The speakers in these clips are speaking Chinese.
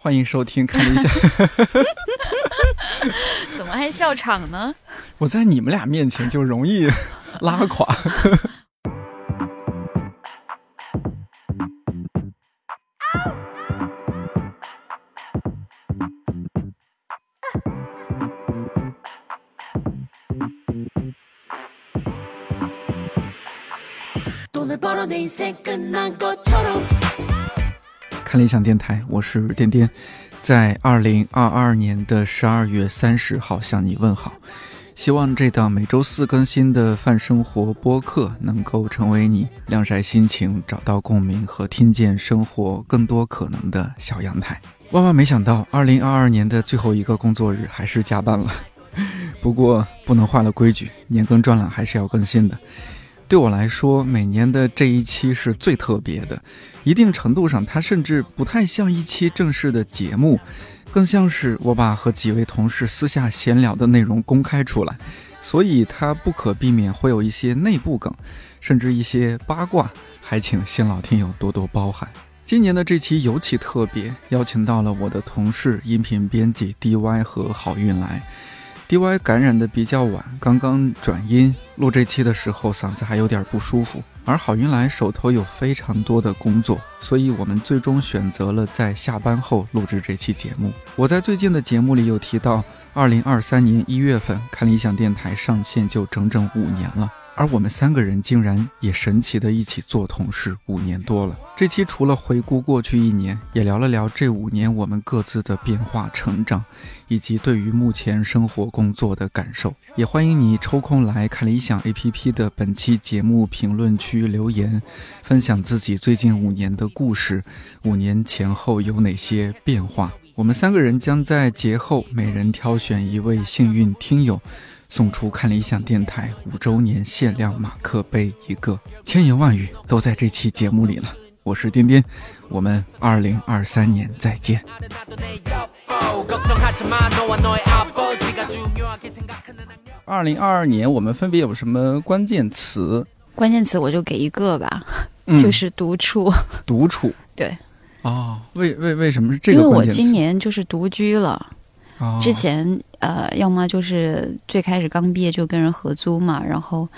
欢迎收听，看了一下，怎么还笑场呢？我在你们俩面前就容易拉垮。看理想电台，我是颠颠，在二零二二年的十二月三十号向你问好。希望这档每周四更新的泛生活播客能够成为你晾晒心情、找到共鸣和听见生活更多可能的小阳台。万万没想到，二零二二年的最后一个工作日还是加班了。不过不能坏了规矩，年更专栏还是要更新的。对我来说，每年的这一期是最特别的，一定程度上，它甚至不太像一期正式的节目，更像是我把和几位同事私下闲聊的内容公开出来，所以它不可避免会有一些内部梗，甚至一些八卦，还请新老听友多多包涵。今年的这期尤其特别，邀请到了我的同事音频编辑 DY 和好运来。DY 感染的比较晚，刚刚转阴，录这期的时候嗓子还有点不舒服。而郝云来手头有非常多的工作，所以我们最终选择了在下班后录制这期节目。我在最近的节目里有提到，二零二三年一月份看理想电台上线就整整五年了。而我们三个人竟然也神奇的一起做同事五年多了。这期除了回顾过去一年，也聊了聊这五年我们各自的变化、成长，以及对于目前生活工作的感受。也欢迎你抽空来看理想 APP 的本期节目评论区留言，分享自己最近五年的故事，五年前后有哪些变化。我们三个人将在节后每人挑选一位幸运听友。送出看理想电台五周年限量马克杯一个，千言万语都在这期节目里了。我是颠颠，我们二零二三年再见。二零二二年我们分别有什么关键词？关键词我就给一个吧，就是独处。独处，对。哦，为为为什么是这个？因为我今年就是独居了。之前呃，要么就是最开始刚毕业就跟人合租嘛，然后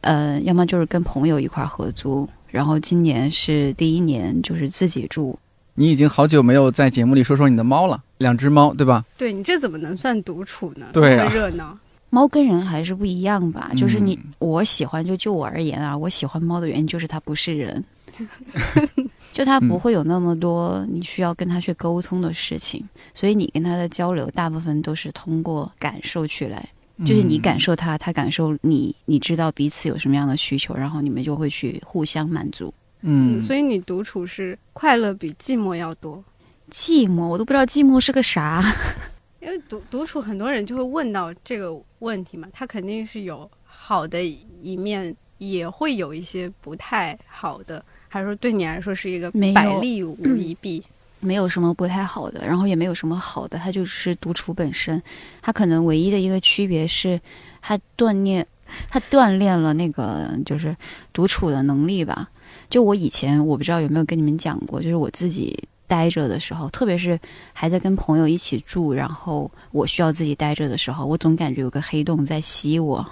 呃，要么就是跟朋友一块合租，然后今年是第一年就是自己住。你已经好久没有在节目里说说你的猫了，两只猫对吧？对你这怎么能算独处呢？对，热闹。猫跟人还是不一样吧？就是你我喜欢，就就我而言啊，我喜欢猫的原因就是它不是人。就他不会有那么多你需要跟他去沟通的事情，所以你跟他的交流大部分都是通过感受去来，就是你感受他，他感受你，你知道彼此有什么样的需求，然后你们就会去互相满足。嗯，所以你独处是快乐比寂寞要多。寂寞，我都不知道寂寞是个啥。因为独独处，很多人就会问到这个问题嘛，他肯定是有好的一面，也会有一些不太好的。还是说对你来说是一个百利无一弊，没有什么不太好的，然后也没有什么好的，它就是独处本身。它可能唯一的一个区别是，它锻炼，它锻炼了那个就是独处的能力吧。就我以前我不知道有没有跟你们讲过，就是我自己待着的时候，特别是还在跟朋友一起住，然后我需要自己待着的时候，我总感觉有个黑洞在吸我。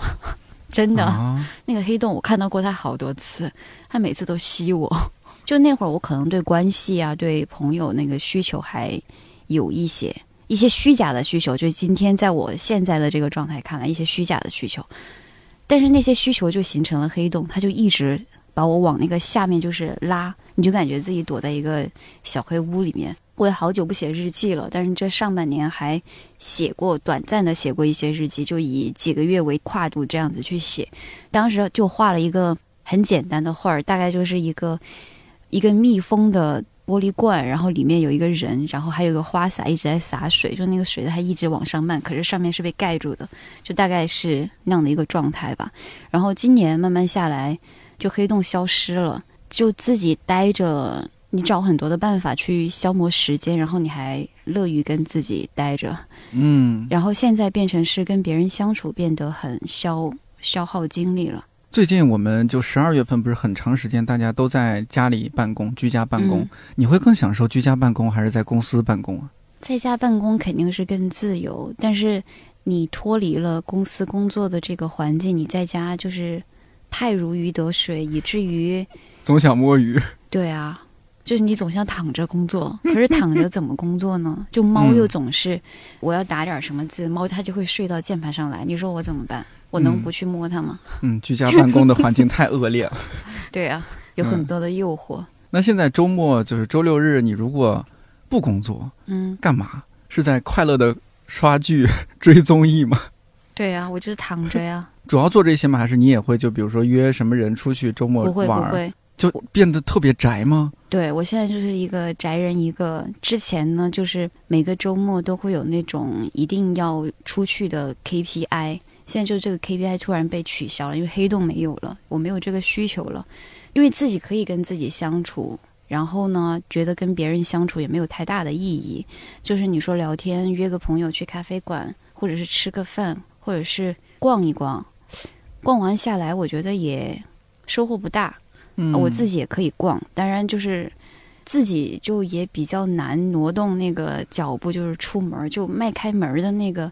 真的，那个黑洞我看到过他好多次，他每次都吸我。就那会儿，我可能对关系啊，对朋友那个需求还有一些一些虚假的需求。就今天在我现在的这个状态看来，一些虚假的需求，但是那些需求就形成了黑洞，他就一直把我往那个下面就是拉，你就感觉自己躲在一个小黑屋里面。我也好久不写日记了，但是这上半年还写过短暂的写过一些日记，就以几个月为跨度这样子去写。当时就画了一个很简单的画儿，大概就是一个 一个密封的玻璃罐，然后里面有一个人，然后还有一个花洒一直在洒水，就那个水它一直往上漫，可是上面是被盖住的，就大概是那样的一个状态吧。然后今年慢慢下来，就黑洞消失了，就自己待着。你找很多的办法去消磨时间，然后你还乐于跟自己待着，嗯，然后现在变成是跟别人相处变得很消消耗精力了。最近我们就十二月份不是很长时间，大家都在家里办公，居家办公，你会更享受居家办公还是在公司办公啊？在家办公肯定是更自由，但是你脱离了公司工作的这个环境，你在家就是太如鱼得水，以至于总想摸鱼。对啊，就是你总想躺着工作，可是躺着怎么工作呢？就猫又总是我要打点什么字，猫它就会睡到键盘上来，你说我怎么办？我能不去摸它吗？嗯，居家办公的环境太恶劣了。对啊，有很多的诱惑。那现在周末就是周六日，你如果不工作，嗯，干嘛？是在快乐的刷剧、追综艺吗？对呀，我就是躺着呀。主要做这些吗？还是你也会就比如说约什么人出去周末玩？不会不会，就变得特别宅吗？对，我现在就是一个宅人。一个之前呢，就是每个周末都会有那种一定要出去的 KPI。现在就这个 KPI 突然被取消了，因为黑洞没有了，我没有这个需求了，因为自己可以跟自己相处，然后呢，觉得跟别人相处也没有太大的意义。就是你说聊天，约个朋友去咖啡馆，或者是吃个饭，或者是逛一逛，逛完下来，我觉得也收获不大。嗯，我自己也可以逛，当然就是自己就也比较难挪动那个脚步，就是出门就迈开门的那个。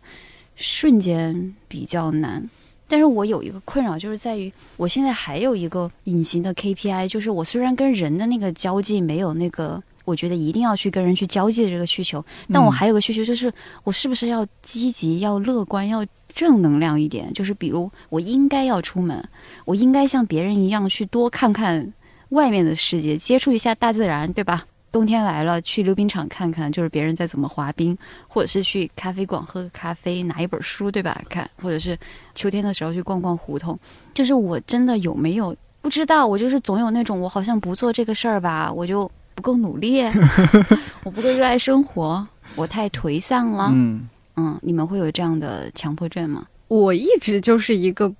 瞬间比较难，但是我有一个困扰，就是在于我现在还有一个隐形的 KPI，就是我虽然跟人的那个交际没有那个，我觉得一定要去跟人去交际的这个需求，但我还有个需求，就是我是不是要积极、要乐观、要正能量一点？就是比如我应该要出门，我应该像别人一样去多看看外面的世界，接触一下大自然，对吧？冬天来了，去溜冰场看看，就是别人在怎么滑冰，或者是去咖啡馆喝个咖啡，拿一本书，对吧？看，或者是秋天的时候去逛逛胡同。就是我真的有没有不知道？我就是总有那种，我好像不做这个事儿吧，我就不够努力，我不够热爱生活，我太颓丧了。嗯嗯，你们会有这样的强迫症吗？我一直就是一个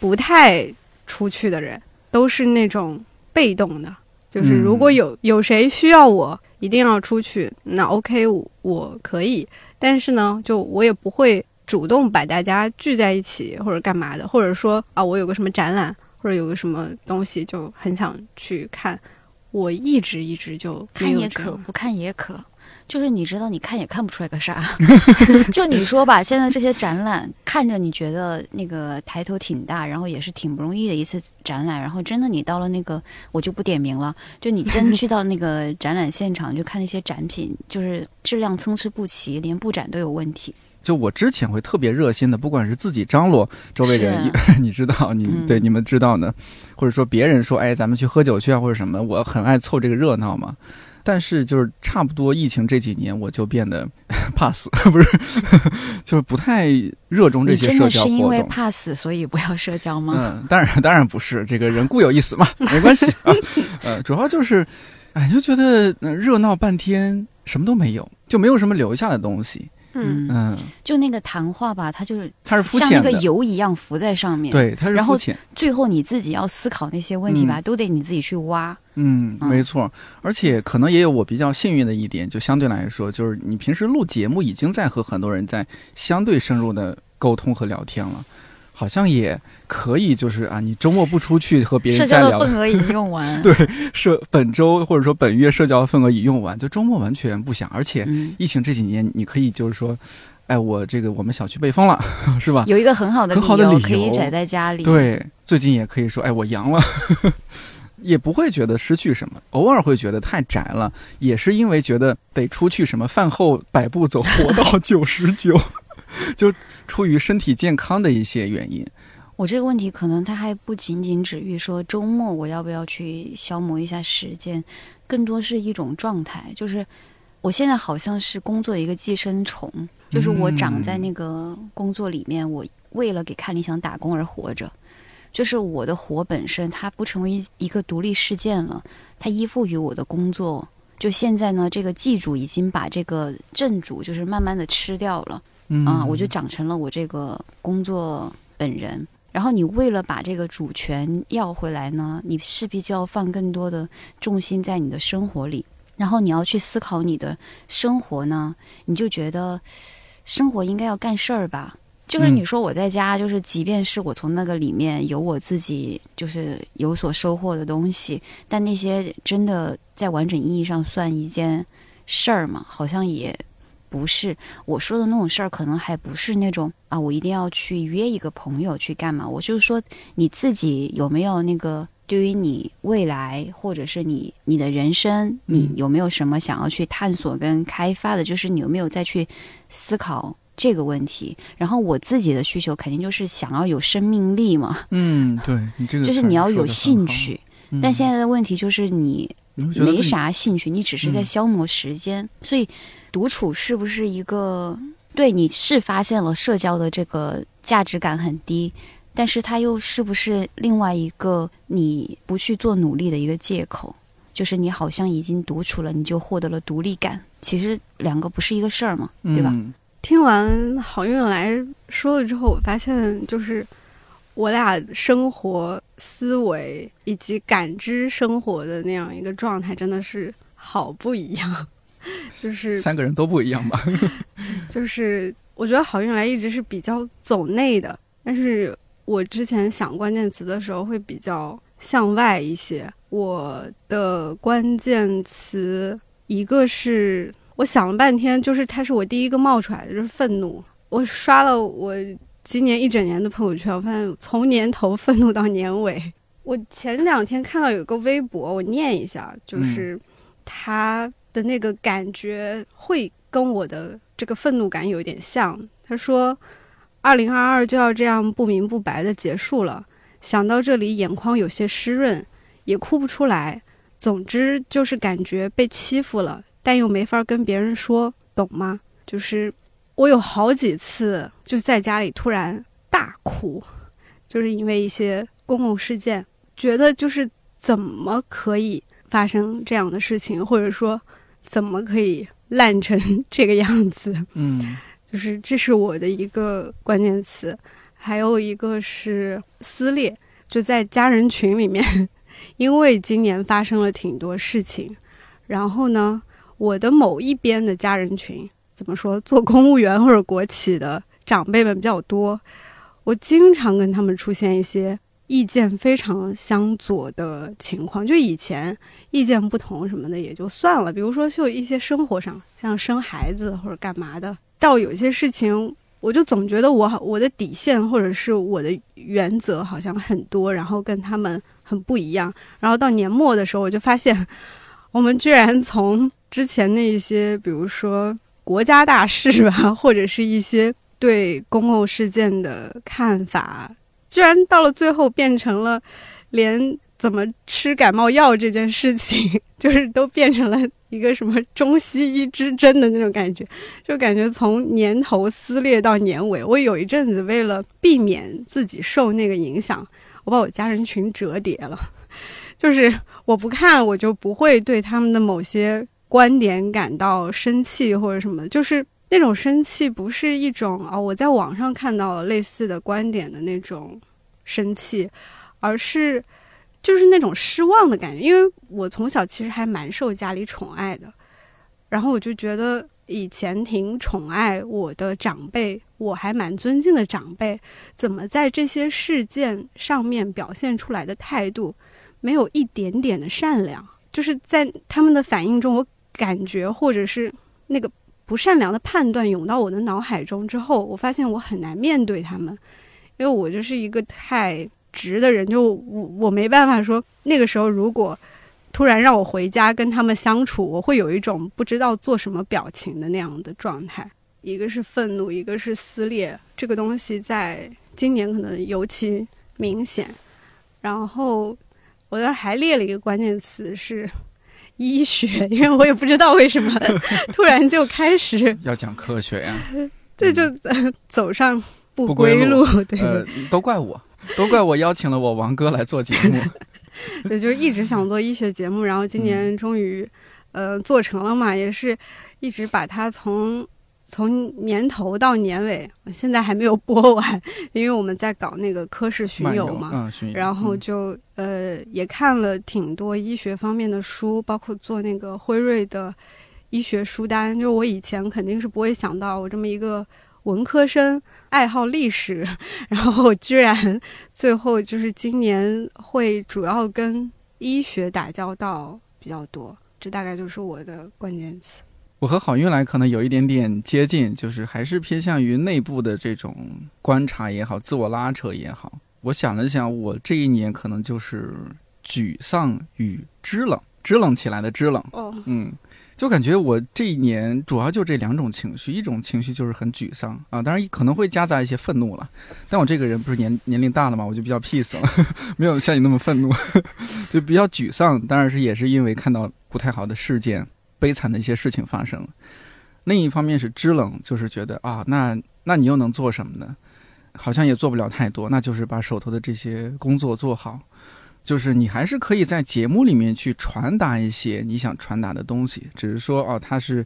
不太出去的人，都是那种被动的。就是如果有有谁需要我一定要出去，那 OK，我可以。但是呢，就我也不会主动把大家聚在一起或者干嘛的，或者说啊，我有个什么展览或者有个什么东西就很想去看。我一直一直就看也可，不看也可。就是你知道，你看也看不出来个啥。就你说吧，现在这些展览看着你觉得那个抬头挺大，然后也是挺不容易的一次展览。然后真的你到了那个，我就不点名了。就你真 去到那个展览现场，就看那些展品，就是质量参差不齐，连布展都有问题。就我之前会特别热心的，不管是自己张罗周围人，你知道，你对你们知道呢，或者说别人说，哎，咱们去喝酒去啊，或者什么，我很爱凑这个热闹嘛。但是就是差不多疫情这几年，我就变得 怕死，不是，就是不太热衷这些社交活动。是因为怕死，所以不要社交吗？嗯，当然，当然不是，这个人固有一死嘛，没关系啊。呃，主要就是，哎，就觉得热闹半天，什么都没有，就没有什么留下的东西。嗯。嗯，就那个谈话吧，它就是它是像那个油一样浮在上面，对，它是然后最后你自己要思考那些问题吧，都得你自己去挖。嗯，没错，而且可能也有我比较幸运的一点，就相对来说，就是你平时录节目已经在和很多人在相对深入的沟通和聊天了。好像也可以，就是啊，你周末不出去和别人社交的份额已用完，对，社本周或者说本月社交份额已用完，就周末完全不想。而且疫情这几年，你可以就是说，哎，我这个我们小区被封了，是吧？有一个很好的很好的理由可以宅在家里。对，最近也可以说，哎，我阳了，也不会觉得失去什么，偶尔会觉得太宅了，也是因为觉得得出去什么饭后百步走，活到九十九。就出于身体健康的一些原因，我这个问题可能它还不仅仅止于说周末我要不要去消磨一下时间，更多是一种状态。就是我现在好像是工作的一个寄生虫，就是我长在那个工作里面，我为了给看理想打工而活着。就是我的活本身它不成为一个独立事件了，它依附于我的工作。就现在呢，这个祭主已经把这个正主就是慢慢的吃掉了。啊，我就长成了我这个工作本人。然后你为了把这个主权要回来呢，你势必就要放更多的重心在你的生活里。然后你要去思考你的生活呢，你就觉得生活应该要干事儿吧？就是你说我在家，就是即便是我从那个里面有我自己就是有所收获的东西，但那些真的在完整意义上算一件事儿吗？好像也不是。我说的那种事儿，可能还不是那种啊，我一定要去约一个朋友去干嘛？我就是说你自己有没有那个对于你未来或者是你你的人生，你有没有什么想要去探索跟开发的？就是你有没有再去思考？这个问题，然后我自己的需求肯定就是想要有生命力嘛。嗯，对你这个就是你要有兴趣，但现在的问题就是你没啥兴趣，你只是在消磨时间。所以独处是不是一个对你是发现了社交的这个价值感很低，但是它又是不是另外一个你不去做努力的一个借口？就是你好像已经独处了，你就获得了独立感，其实两个不是一个事儿嘛，对吧？听完好运来说了之后，我发现就是我俩生活思维以及感知生活的那样一个状态，真的是好不一样。就是三个人都不一样吧？就是我觉得好运来一直是比较走内的，但是我之前想关键词的时候会比较向外一些。我的关键词一个是。我想了半天，就是它是我第一个冒出来的，就是愤怒。我刷了我今年一整年的朋友圈，我发现从年头 愤怒到年尾。我前两天看到有个微博，我念一下，就是他的那个感觉会跟我的这个愤怒感有点像。他说：“二零二二就要这样不明不白的结束了，想到这里眼眶有些湿润，也哭不出来。总之就是感觉被欺负了。”但又没法跟别人说，懂吗？就是我有好几次就在家里突然大哭，就是因为一些公共事件，觉得就是怎么可以发生这样的事情，或者说怎么可以烂成 这个样子？嗯，就是这是我的一个关键词，还有一个是撕裂，就在家人群里面，因为今年发生了挺多事情，然后呢。我的某一边的家人群，怎么说？做公务员或者国企的长辈们比较多，我经常跟他们出现一些意见非常相左的情况。就以前意见不同什么的也就算了，比如说就一些生活上，像生孩子或者干嘛的，到有些事情，我就总觉得我我的底线或者是我的原则好像很多，然后跟他们很不一样。然后到年末的时候，我就发现，我们居然从之前那些，比如说国家大事吧，或者是一些对公共事件的看法，居然到了最后变成了连怎么吃感冒药这件事情，就是都变成了一个什么中西医之争的那种感觉，就感觉从年头撕裂到年尾。我有一阵子为了避免自己受那个影响，我把我家人群折叠了，就是我不看，我就不会对他们的某些。观点感到生气或者什么，就是那种生气，不是一种啊，我在网上看到了类似的观点的那种生气，而是就是那种失望的感觉。因为我从小其实还蛮受家里宠爱的，然后我就觉得以前挺宠爱我的长辈，我还蛮尊敬的长辈，怎么在这些事件上面表现出来的态度没有一点点的善良？就是在他们的反应中，我。感觉或者是那个不善良的判断涌到我的脑海中之后，我发现我很难面对他们，因为我就是一个太直的人，就我我没办法说那个时候如果突然让我回家跟他们相处，我会有一种不知道做什么表情的那样的状态。一个是愤怒，一个是撕裂，这个东西在今年可能尤其明显。然后我那还列了一个关键词是。医学，因为我也不知道为什么 突然就开始要讲科学呀，对就走上不归路。对，都怪我，都怪我邀请了我王哥来做节目。对，就一直想做医学节目，然后今年终于呃做成了嘛，也是一直把它从。从年头到年尾，现在还没有播完，因为我们在搞那个科室巡游嘛，然后就呃也看了挺多医学方面的书，包括做那个辉瑞的医学书单。就我以前肯定是不会想到，我这么一个文科生，爱好历史，然后居然最后就是今年会主要跟医学打交道比较多，这大概就是我的关键词。我和好运来可能有一点点接近，就是还是偏向于内部的这种观察也好，自我拉扯也好。我想了想，我这一年可能就是沮丧与支冷，支冷起来的支冷。哦，嗯，就感觉我这一年主要就这两种情绪，一种情绪就是很沮丧啊，当然可能会夹杂一些愤怒了。但我这个人不是年年龄大了嘛，我就比较 peace 了，没有像你那么愤怒，就比较沮丧。当然是也是因为看到不太好的事件。悲惨的一些事情发生了，另一方面是知冷，就是觉得啊，那那你又能做什么呢？好像也做不了太多，那就是把手头的这些工作做好。就是你还是可以在节目里面去传达一些你想传达的东西，只是说哦，它是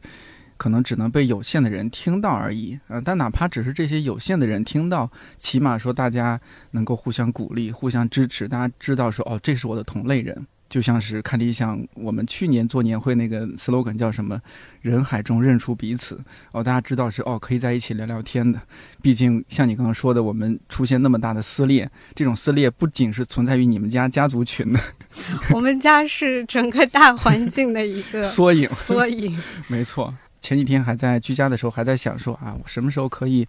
可能只能被有限的人听到而已啊。但哪怕只是这些有限的人听到，起码说大家能够互相鼓励、互相支持，大家知道说哦，这是我的同类人。就像是看理想，我们去年做年会那个 slogan 叫什么？人海中认出彼此哦，大家知道是哦，可以在一起聊聊天的。毕竟像你刚刚说的，我们出现那么大的撕裂，这种撕裂不仅是存在于你们家家族群的，我们家是整个大环境的一个缩影。缩影，没错。前几天还在居家的时候，还在想说啊，我什么时候可以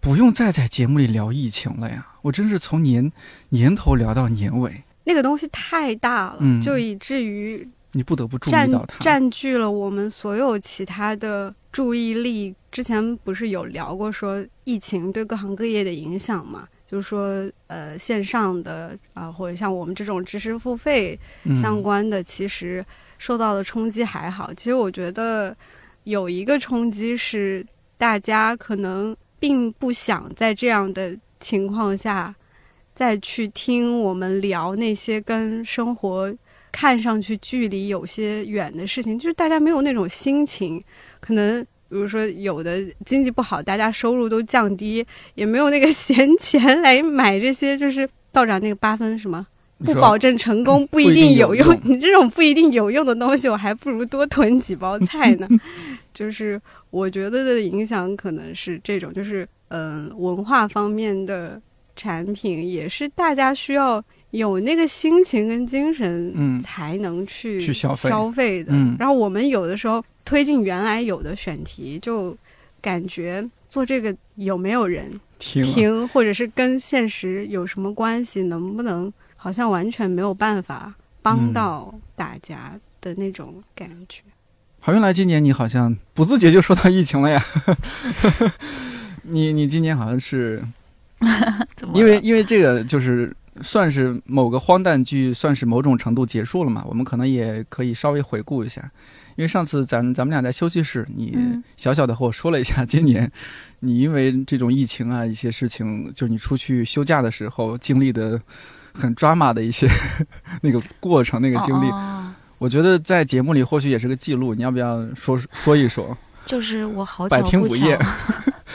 不用再在节目里聊疫情了呀？我真是从年年头聊到年尾。那个东西太大了，就以至于你不得不注意到它，占据了我们所有其他的注意力。之前不是有聊过说疫情对各行各业的影响嘛？就是说，呃，线上的啊，或者像我们这种知识付费相关的，其实受到的冲击还好。其实我觉得有一个冲击是，大家可能并不想在这样的情况下。再去听我们聊那些跟生活看上去距离有些远的事情，就是大家没有那种心情。可能比如说有的经济不好，大家收入都降低，也没有那个闲钱来买这些。就是道长那个八分什么不保证成功，不一定有用。你这种不一定有用的东西，我还不如多囤几包菜呢。就是我觉得的影响可能是这种，就是嗯，文化方面的。产品也是大家需要有那个心情跟精神，嗯，才能去去消费消费的。然后我们有的时候推进原来有的选题，就感觉做这个有没有人听，或者是跟现实有什么关系，能不能好像完全没有办法帮到大家的那种感觉。好，原来今年你好像不自觉就说到疫情了呀？你你今年好像是。因为因为这个就是算是某个荒诞剧，算是某种程度结束了嘛。我们可能也可以稍微回顾一下，因为上次咱咱们俩在休息室，你小小的和我说了一下，今年你因为这种疫情啊一些事情，就是你出去休假的时候经历的很抓马的一些 那个过程那个经历，我觉得在节目里或许也是个记录。你要不要说说一说？就是我好巧不巧。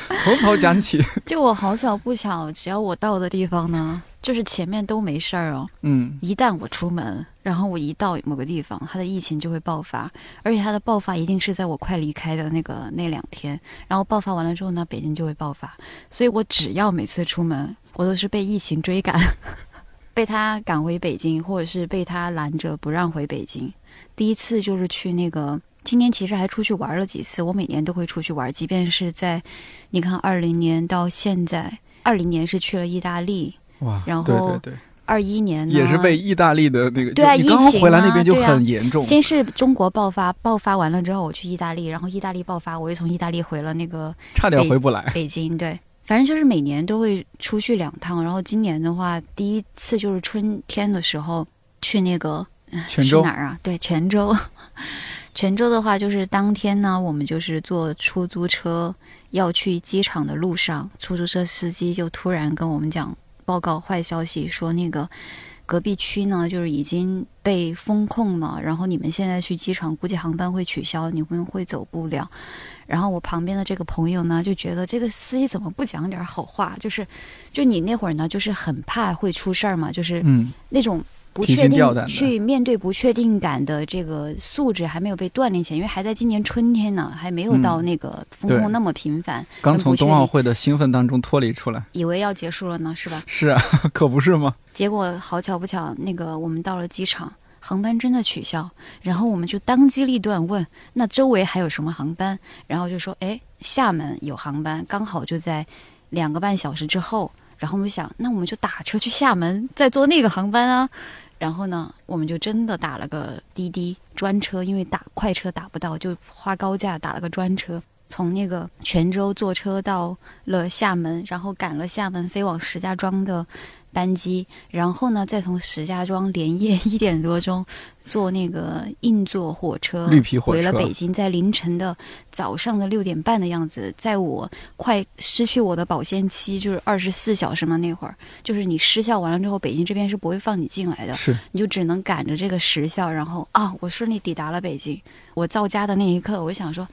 从头讲起，就我好巧不巧，只要我到的地方呢，就是前面都没事儿哦。嗯，一旦我出门，然后我一到某个地方，它的疫情就会爆发，而且它的爆发一定是在我快离开的那个那两天。然后爆发完了之后呢，北京就会爆发。所以我只要每次出门，我都是被疫情追赶，被他赶回北京，或者是被他拦着不让回北京。第一次就是去那个。今年其实还出去玩了几次，我每年都会出去玩，即便是在，你看二零年到现在，二零年是去了意大利，哇，然后二一年也是被意大利的那个对啊，疫情回来那边就很严重。先是中国爆发，爆发完了之后我去意大利，然后意大利爆发，我又从意大利回了那个差点回不来北京。对，反正就是每年都会出去两趟，然后今年的话，第一次就是春天的时候去那个泉州哪儿啊？对，泉州。泉州的话，就是当天呢，我们就是坐出租车要去机场的路上，出租车司机就突然跟我们讲报告坏消息，说那个隔壁区呢就是已经被封控了，然后你们现在去机场估计航班会取消，你们会走不了。然后我旁边的这个朋友呢就觉得这个司机怎么不讲点好话？就是，就你那会儿呢就是很怕会出事儿嘛，就是嗯那种。不确定去面对不确定感的这个素质还没有被锻炼起来，因为还在今年春天呢，还没有到那个风控那么频繁。刚从冬奥会的兴奋当中脱离出来，以为要结束了呢，是吧？是啊，可不是吗？结果好巧不巧，那个我们到了机场，航班真的取消，然后我们就当机立断问，那周围还有什么航班？然后就说，哎，厦门有航班，刚好就在两个半小时之后。然后我们想，那我们就打车去厦门，再坐那个航班啊。然后呢，我们就真的打了个滴滴专车，因为打快车打不到，就花高价打了个专车，从那个泉州坐车到了厦门，然后赶了厦门飞往石家庄的。班机，然后呢，再从石家庄连夜 一点多钟坐那个硬座火车，绿皮火车回了北京，在凌晨的早上的六点半的样子，在我快失去我的保鲜期，就是二十四小时嘛，那会儿就是你失效完了之后，北京这边是不会放你进来的，是你就只能赶着这个时效，然后啊，我顺利抵达了北京。我到家的那一刻，我想说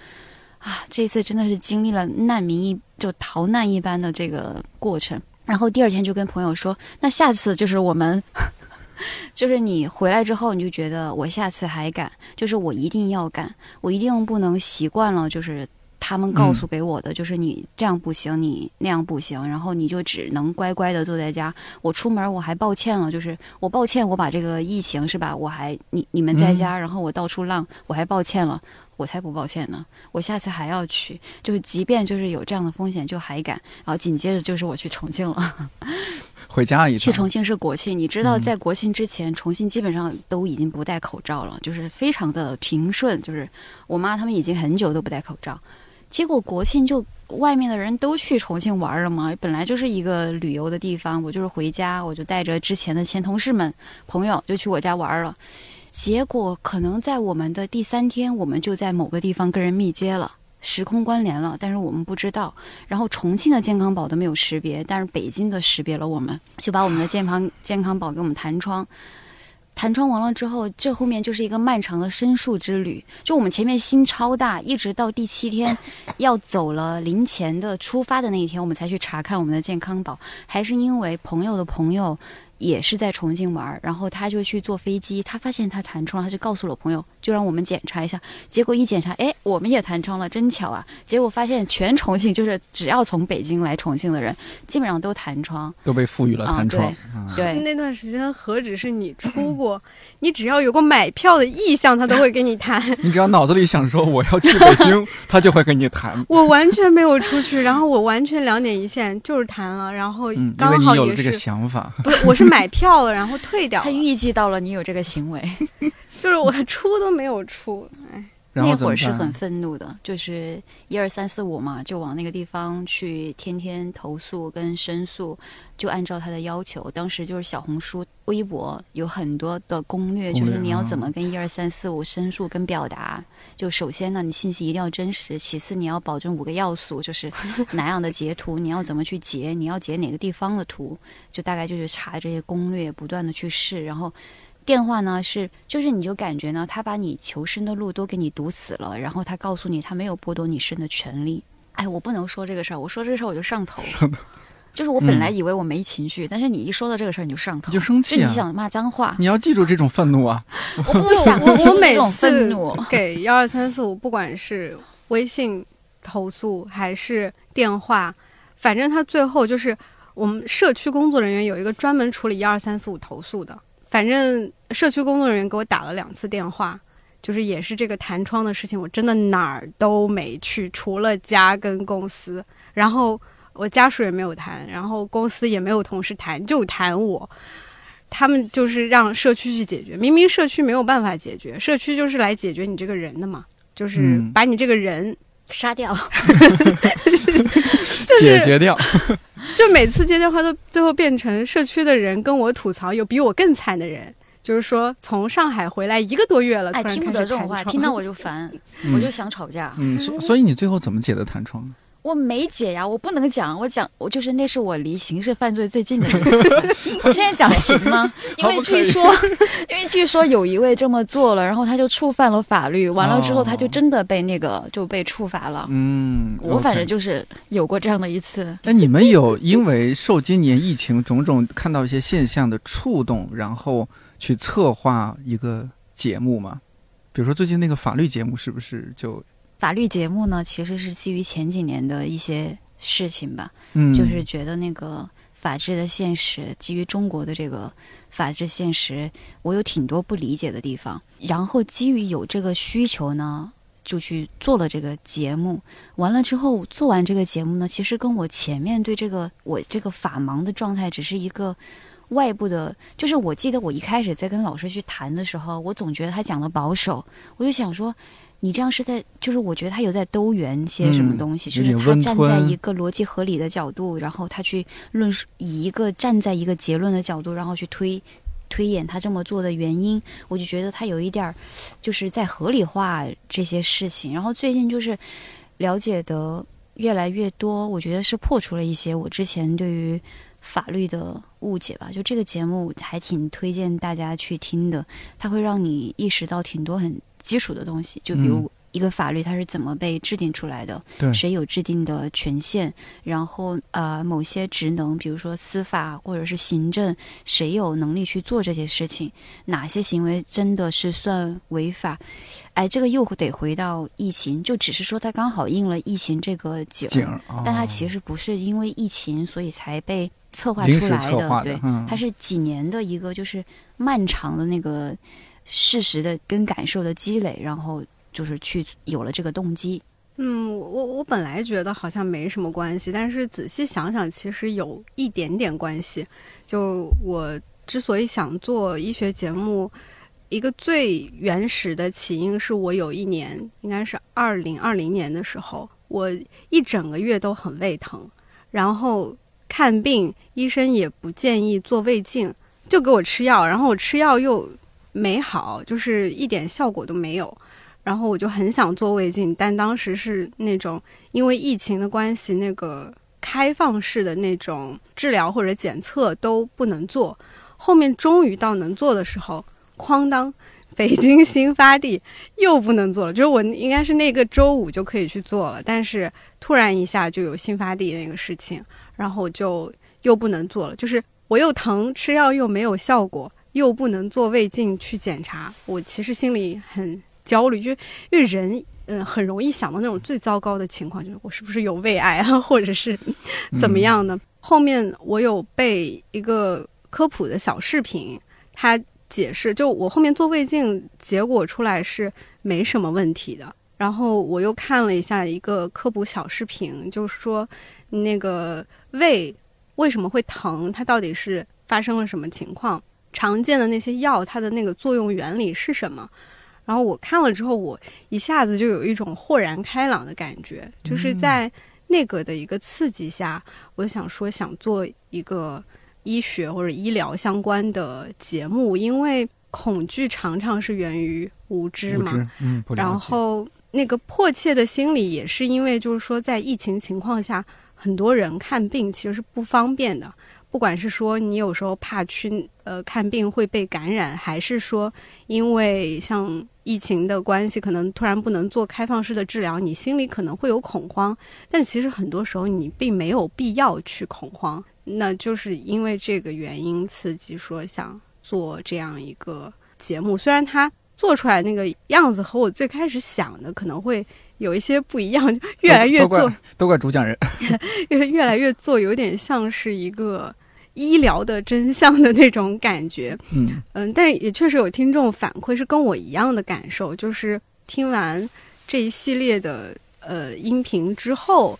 啊，这次真的是经历了难民一就逃难一般的这个过程。然后第二天就跟朋友说，那下次就是我们，就是你回来之后，你就觉得我下次还敢，就是我一定要敢，我一定不能习惯了，就是他们告诉给我的，就是你这样不行，你那样不行，然后你就只能乖乖的坐在家。我出门我还抱歉了，就是我抱歉，我把这个疫情是吧？我还你你们在家，然后我到处浪，我还抱歉了。我才不抱歉呢！我下次还要去，就是即便就是有这样的风险，就还敢。然后紧接着就是我去重庆了，回家一去重庆是国庆，你知道在国庆之前，重庆基本上都已经不戴口罩了，就是非常的平顺。就是我妈他们已经很久都不戴口罩，结果国庆就外面的人都去重庆玩了嘛，本来就是一个旅游的地方，我就是回家，我就带着之前的前同事们朋友就去我家玩了。结果可能在我们的第三天，我们就在某个地方跟人密接了，时空关联了，但是我们不知道。然后重庆的健康宝都没有识别，但是北京的识别了我们，就把我们的健康健康宝给我们弹窗。弹窗完了之后，这后面就是一个漫长的申诉之旅。就我们前面心超大，一直到第七天 要走了临前的出发的那一天，我们才去查看我们的健康宝，还是因为朋友的朋友。也是在重庆玩，然后他就去坐飞机，他发现他弹窗，他就告诉了朋友，就让我们检查一下。结果一检查，哎，我们也弹窗了，真巧啊！结果发现全重庆就是只要从北京来重庆的人，基本上都弹窗，都被赋予了弹窗。对，那段时间何止是你出过，你只要有个买票的意向，他都会给你弹。你只要脑子里想说我要去北京，他就会给你弹。我完全没有出去，然后我完全两点一线，就是弹了，然后刚好也是这个想法。不是，我是。买票了，然后退掉。他预计到了你有这个行为，就是我出都没有出，哎。那会儿是很愤怒的，就是一二三四五嘛，就往那个地方去，天天投诉跟申诉，就按照他的要求。当时就是小红书、微博有很多的攻略，就是你要怎么跟一二三四五申诉跟表达。就首先呢，你信息一定要真实；其次，你要保证五个要素，就是哪样的截图，你要怎么去截，你要截哪个地方的图，就大概就是查这些攻略，不断的去试，然后。电话呢是，就是你就感觉呢，他把你求生的路都给你堵死了，然后他告诉你他没有剥夺你生的权利。哎，我不能说这个事儿，我说这个事儿我就上头。上头。就是我本来以为我没情绪，但是你一说到这个事儿你就上头，你就生气啊！你想骂脏话，你要记住这种愤怒啊！我不想，我我每次给幺二三四五，不管是微信投诉还是电话，反正他最后就是我们社区工作人员有一个专门处理幺二三四五投诉的。反正社区工作人员给我打了两次电话，就是也是这个弹窗的事情，我真的哪儿都没去，除了家跟公司，然后我家属也没有谈，然后公司也没有同事谈，就谈我。他们就是让社区去解决，明明社区没有办法解决，社区就是来解决你这个人的嘛，就是把你这个人杀掉，解决掉。就每次接电话都最后变成社区的人跟我吐槽，有比我更惨的人，就是说从上海回来一个多月了，哎，听不得这种话，听到 我就烦，我就想吵架。嗯，所所以你最后怎么解的弹窗？我没解呀，我不能讲，我讲我就是那是我离刑事犯罪最近的一次。我现在讲行吗？因为据说，因为据说有一位这么做了，然后他就触犯了法律，完了之后他就真的被那个就被处罚了。嗯，我反正就是有过这样的一次。那你们有因为受今年疫情种种看到一些现象的触动，然后？去策划一个节目吗？比如说最近那个法律节目，是不是就法律节目呢？其实是基于前几年的一些事情吧，嗯，就是觉得那个法治的现实，基于中国的这个法治现实，我有挺多不理解的地方。然后基于有这个需求呢，就去做了这个节目。完了之后，做完这个节目呢，其实跟我前面对这个我这个法盲的状态只是一个。外部的，就是我记得我一开始在跟老师去谈的时候，我总觉得他讲的保守，我就想说，你这样是在，就是我觉得他有在兜圆些什么东西，就是他站在一个逻辑合理的角度，然后他去论述以一个站在一个结论的角度，然后去推推演他这么做的原因，我就觉得他有一点儿就是在合理化这些事情。然后最近就是了解的越来越多，我觉得是破除了一些我之前对于。法律的误解吧，就这个节目还挺推荐大家去听的，它会让你意识到挺多很基础的东西，就比如。一个法律它是怎么被制定出来的？对，谁有制定的权限？然后呃，某些职能，比如说司法或者是行政，谁有能力去做这些事情？哪些行为真的是算违法？哎，这个又得回到疫情，就只是说它刚好应了疫情这个景，但它其实不是因为疫情所以才被策划出来的，对，它是几年的一个就是漫长的那个事实的跟感受的积累，然后。就是去有了这个动机，嗯，我我本来觉得好像没什么关系，但是仔细想想，其实有一点点关系。就我之所以想做医学节目，一个最原始的起因是我有一年，应该是二零二零年的时候，我一整个月都很胃疼，然后看病医生也不建议做胃镜，就给我吃药，然后我吃药又没好，就是一点效果都没有。然后我就很想做胃镜，但当时是那种因为疫情的关系，那个开放式的那种治疗或者检测都不能做。后面终于到能做的时候，哐当，北京新发地又不能做了。就是我应该是那个周五就可以去做了，但是突然一下就有新发地那个事情，然后就又不能做了。就是我又疼，吃药又没有效果，又不能做胃镜去检查，我其实心里很。焦虑，就因为人，嗯，很容易想到那种最糟糕的情况，就是我是不是有胃癌啊，或者是怎么样呢？后面我有被一个科普的小视频，他解释，就我后面做胃镜，结果出来是没什么问题的。然后我又看了一下一个科普小视频，就是说那个胃为什么会疼，它到底是发生了什么情况？常见的那些药，它的那个作用原理是什么？然后我看了之后，我一下子就有一种豁然开朗的感觉，就是在那个的一个刺激下，我想说想做一个医学或者医疗相关的节目，因为恐惧常常是源于无知嘛。嗯，然后那个迫切的心理也是因为，就是说在疫情情况下，很多人看病其实是不方便的。不管是说你有时候怕去呃看病会被感染，还是说因为像疫情的关系，可能突然不能做开放式的治疗，你心里可能会有恐慌。但是其实很多时候你并没有必要去恐慌，那就是因为这个原因刺激说想做这样一个节目。虽然它做出来那个样子和我最开始想的可能会有一些不一样，越来越做都怪主讲人，越越来越做有点像是一个。医疗的真相的那种感觉，嗯嗯，但是也确实有听众反馈是跟我一样的感受，就是听完这一系列的呃音频之后，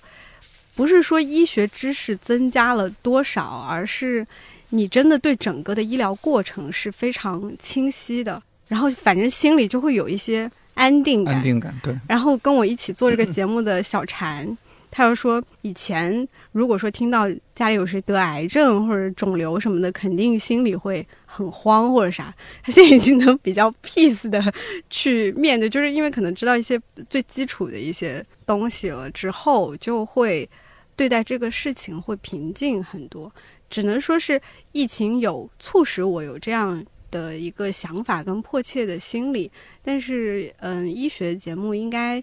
不是说医学知识增加了多少，而是你真的对整个的医疗过程是非常清晰的，然后反正心里就会有一些安定感，安定感对。然后跟我一起做这个节目的小禅。他又说，以前如果说听到家里有谁得癌症或者肿瘤什么的，肯定心里会很慌或者啥。他现在已经能比较 peace 的去面对，就是因为可能知道一些最基础的一些东西了之后，就会对待这个事情会平静很多。只能说是疫情有促使我有这样的一个想法跟迫切的心理，但是嗯，医学节目应该。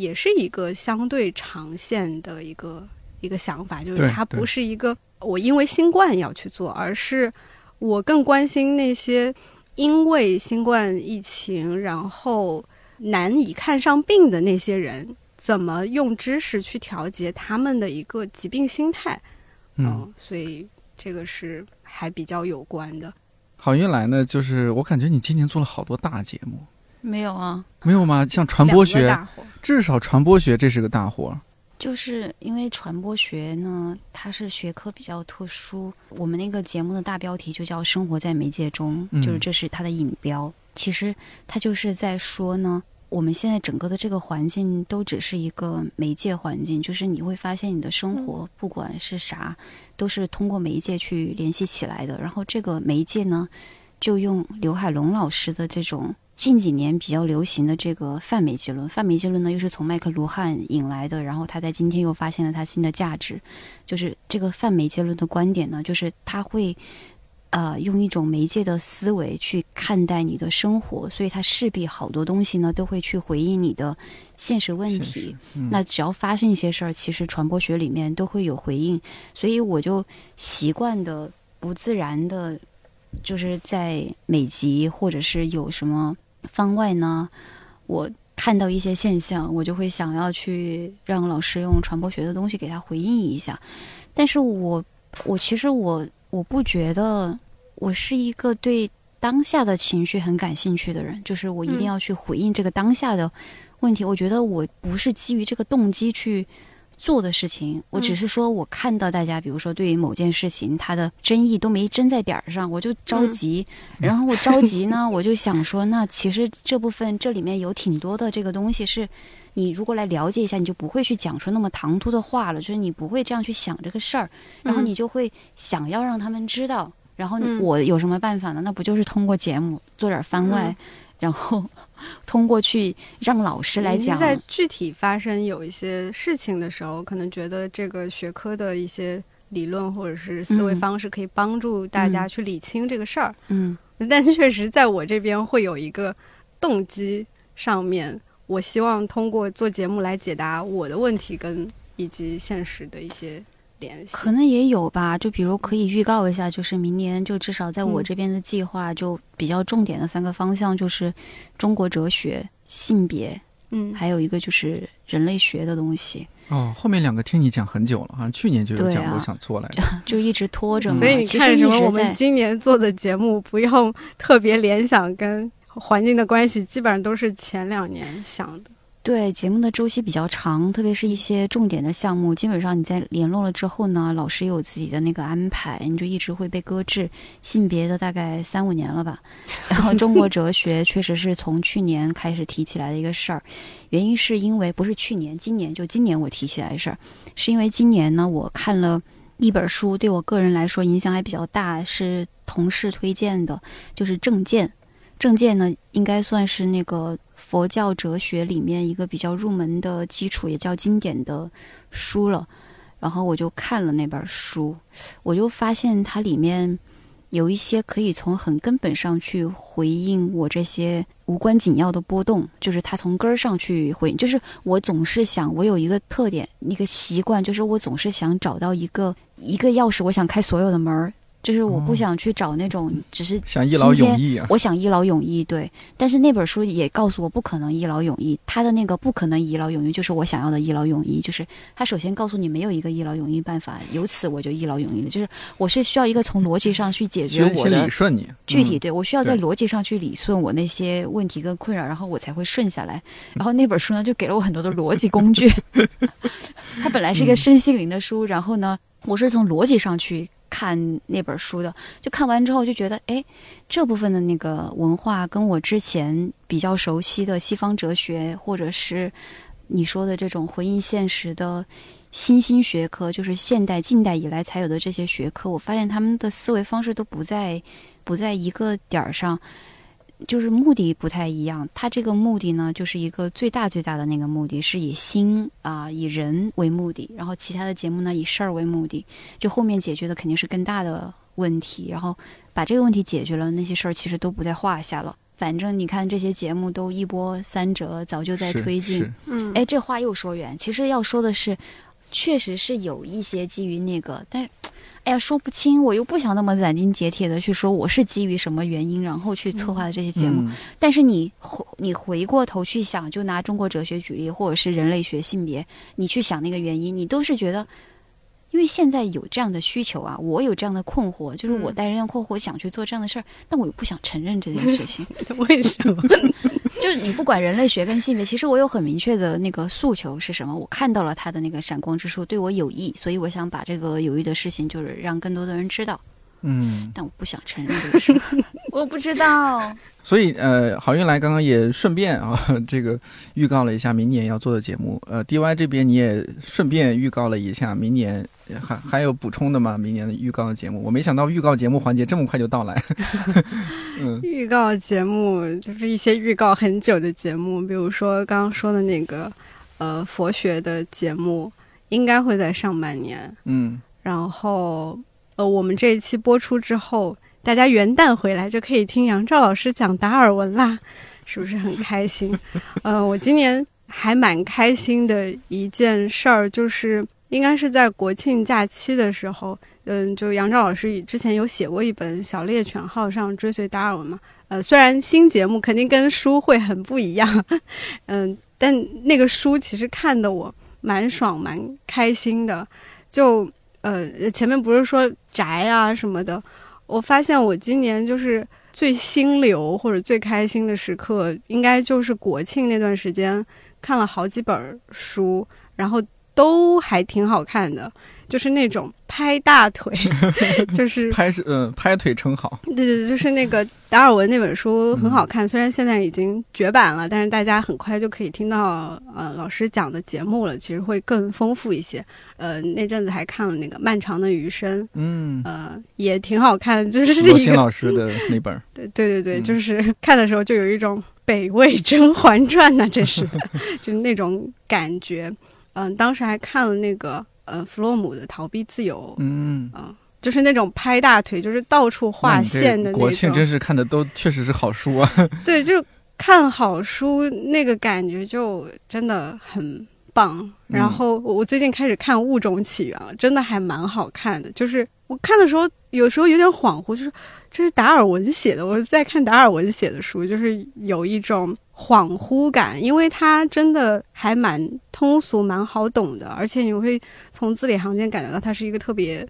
也是一个相对长线的一个一个想法，就是它不是一个我因为新冠要去做，而是我更关心那些因为新冠疫情然后难以看上病的那些人，怎么用知识去调节他们的一个疾病心态。嗯，所以这个是还比较有关的。好运来呢，就是我感觉你今年做了好多大节目。没有啊？没有吗？像传播学，至少传播学这是个大活。就是因为传播学呢，它是学科比较特殊。我们那个节目的大标题就叫“生活在媒介中”，就是这是它的引标。其实它就是在说呢，我们现在整个的这个环境都只是一个媒介环境，就是你会发现你的生活不管是啥，都是通过媒介去联系起来的。然后这个媒介呢，就用刘海龙老师的这种。近几年比较流行的这个泛美结论，泛美结论呢又是从麦克卢汉引来的，然后他在今天又发现了他新的价值，就是这个泛美结论的观点呢，就是他会，呃，用一种媒介的思维去看待你的生活，所以他势必好多东西呢都会去回应你的现实问题。那只要发生一些事儿，其实传播学里面都会有回应，所以我就习惯的不自然的，就是在每集或者是有什么。方外呢，我看到一些现象，我就会想要去让老师用传播学的东西给他回应一下。但是我，我其实我我不觉得我是一个对当下的情绪很感兴趣的人，就是我一定要去回应这个当下的问题。我觉得我不是基于这个动机去。做的事情，我只是说，我看到大家，比如说对于某件事情，他的争议都没争在点儿上，我就着急。然后我着急呢，我就想说，那其实这部分这里面有挺多的这个东西，是你如果来了解一下，你就不会去讲出那么唐突的话了，就是你不会这样去想这个事儿，然后你就会想要让他们知道。然后我有什么办法呢？那不就是通过节目做点番外。然后通过去让老师来讲，在具体发生有一些事情的时候，可能觉得这个学科的一些理论或者是思维方式可以帮助大家去理清这个事儿。嗯，但确实在我这边会有一个动机上面，我希望通过做节目来解答我的问题跟以及现实的一些。可能也有吧，就比如可以预告一下，就是明年就至少在我这边的计划，就比较重点的三个方向，就是中国哲学、性别，嗯，还有一个就是人类学的东西。哦，后面两个听你讲很久了，好像去年就有讲过想做来着，就一直拖着嘛。所以你看什么？我们今年做的节目不用特别联想跟环境的关系，基本上都是前两年想的。对节目的周期比较长，特别是一些重点的项目，基本上你在联络了之后呢，老师有自己的那个安排，你就一直会被搁置。性别的大概三五年了吧，然后中国哲学确实是从去年开始提起来的一个事儿，原因是因为不是去年，今年就今年我提起来的事儿，是因为今年呢我看了一本书，对我个人来说影响还比较大，是同事推荐的，就是《正见》。正见呢，应该算是那个佛教哲学里面一个比较入门的基础，也叫经典的书了。然后我就看了那本书，我就发现它里面有一些可以从很根本上去回应我这些无关紧要的波动，就是它从根儿上去回应。就是我总是想，我有一个特点，一个习惯，就是我总是想找到一个一个钥匙，我想开所有的门儿。就是我不想去找那种，只是想一劳永逸啊。我想一劳永逸，对。但是那本书也告诉我不可能一劳永逸。他的那个不可能一劳永逸，就是我想要的一劳永逸。就是他首先告诉你没有一个一劳永逸办法，由此我就一劳永逸了。就是我是需要一个从逻辑上去解决我的理顺你具体，对我需要在逻辑上去理顺我那些问题跟困扰，然后我才会顺下来。然后那本书呢，就给了我很多的逻辑工具。它本来是一个身心灵的书，然后呢，我是从逻辑上去。看那本书的，就看完之后就觉得，哎，这部分的那个文化跟我之前比较熟悉的西方哲学，或者是你说的这种回应现实的新兴学科，就是现代、近代以来才有的这些学科，我发现他们的思维方式都不在不在一个点儿上。就是目的不太一样，它这个目的呢，就是一个最大最大的那个目的是以心啊以人为目的，然后其他的节目呢以事儿为目的，就后面解决的肯定是更大的问题，然后把这个问题解决了，那些事儿其实都不在话下了。反正你看这些节目都一波三折，早就在推进。嗯，哎，这话又说远，其实要说的是，确实是有一些基于那个，但是。哎呀说不清，我又不想那么斩钉截铁的去说我是基于什么原因然后去策划的这些节目。嗯但是你回你回过头去想，就拿中国哲学举例，或者是人类学、性别，你去想那个原因，你都是觉得。因为现在有这样的需求啊，我有这样的困惑，就是我嗯带着这样困惑想去做这样的事儿，但我又不想承认这件事情。为什么？就是你不管人类学跟性别，其实我有很明确的那个诉求是什么？我看到了他的那个闪光之处，对我有益，所以我想把这个有益的事情，就是让更多的人知道。嗯，但我不想承认这个事，我不知道。所以呃，好运来刚刚也顺便啊，这个预告了一下明年要做的节目。呃，DY 这边你也顺便预告了一下明年还还有补充的吗？明年的预告的节目，我没想到预告节目环节这么快就到来。嗯预告节目就是一些预告很久的节目，比如说刚刚说的那个呃佛学的节目，应该会在上半年。嗯，然后呃，我们这一期播出之后，大家元旦回来就可以听杨照老师讲达尔文啦，是不是很开心？呃，我今年还蛮开心的一件事儿，就是应该是在国庆假期的时候，嗯，就杨照老师之前有写过一本《小猎犬号上追随达尔文》嘛，呃，虽然新节目肯定跟书会很不一样，嗯，但那个书其实看的我蛮爽蛮开心的，就呃前面不是说宅啊什么的，我发现我今年就是最心流或者最开心的时刻，应该就是国庆那段时间看了好几本书，然后都还挺好看的，就是那种拍大腿，就是拍是嗯、拍腿称好。对对对，就是那个达尔文那本书很好看，虽然现在已经绝版了，但是大家很快就可以听到呃老师讲的节目了，其实会更丰富一些。呃，那阵子还看了那个《漫长的余生》，嗯，呃，也挺好看，就是罗新一个老师的那本儿。对对对对，嗯就是看的时候就有一种北魏《甄嬛传》呐，这是 就是那种感觉。嗯、当时还看了那个呃弗洛姆的《逃避自由》，嗯，嗯、就是那种拍大腿，就是到处那画线的那种。国庆真是看的都确实是好书啊。对，就看好书那个感觉就真的很棒。然后我我最近开始看《物种起源》了，真的还蛮好看的。就是我看的时候，有时候有点恍惚，就是这是达尔文写的，我是在看达尔文写的书，就是有一种恍惚感，因为它真的还蛮通俗、蛮好懂的，而且你会从字里行间感觉到他是一个特别，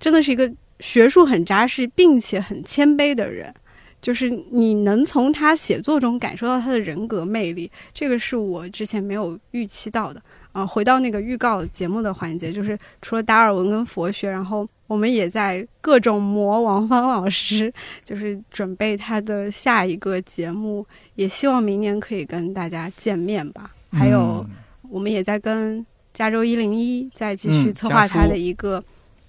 真的是一个学术很扎实，并且很谦卑的人。就是你能从他写作中感受到他的人格魅力，这个是我之前没有预期到的。啊，回到那个预告节目的环节，就是除了达尔文跟佛学，然后我们也在各种磨王芳老师，就是准备他的下一个节目，也希望明年可以跟大家见面吧。还有，嗯我们也在跟加州一零一再继续嗯策划他的一个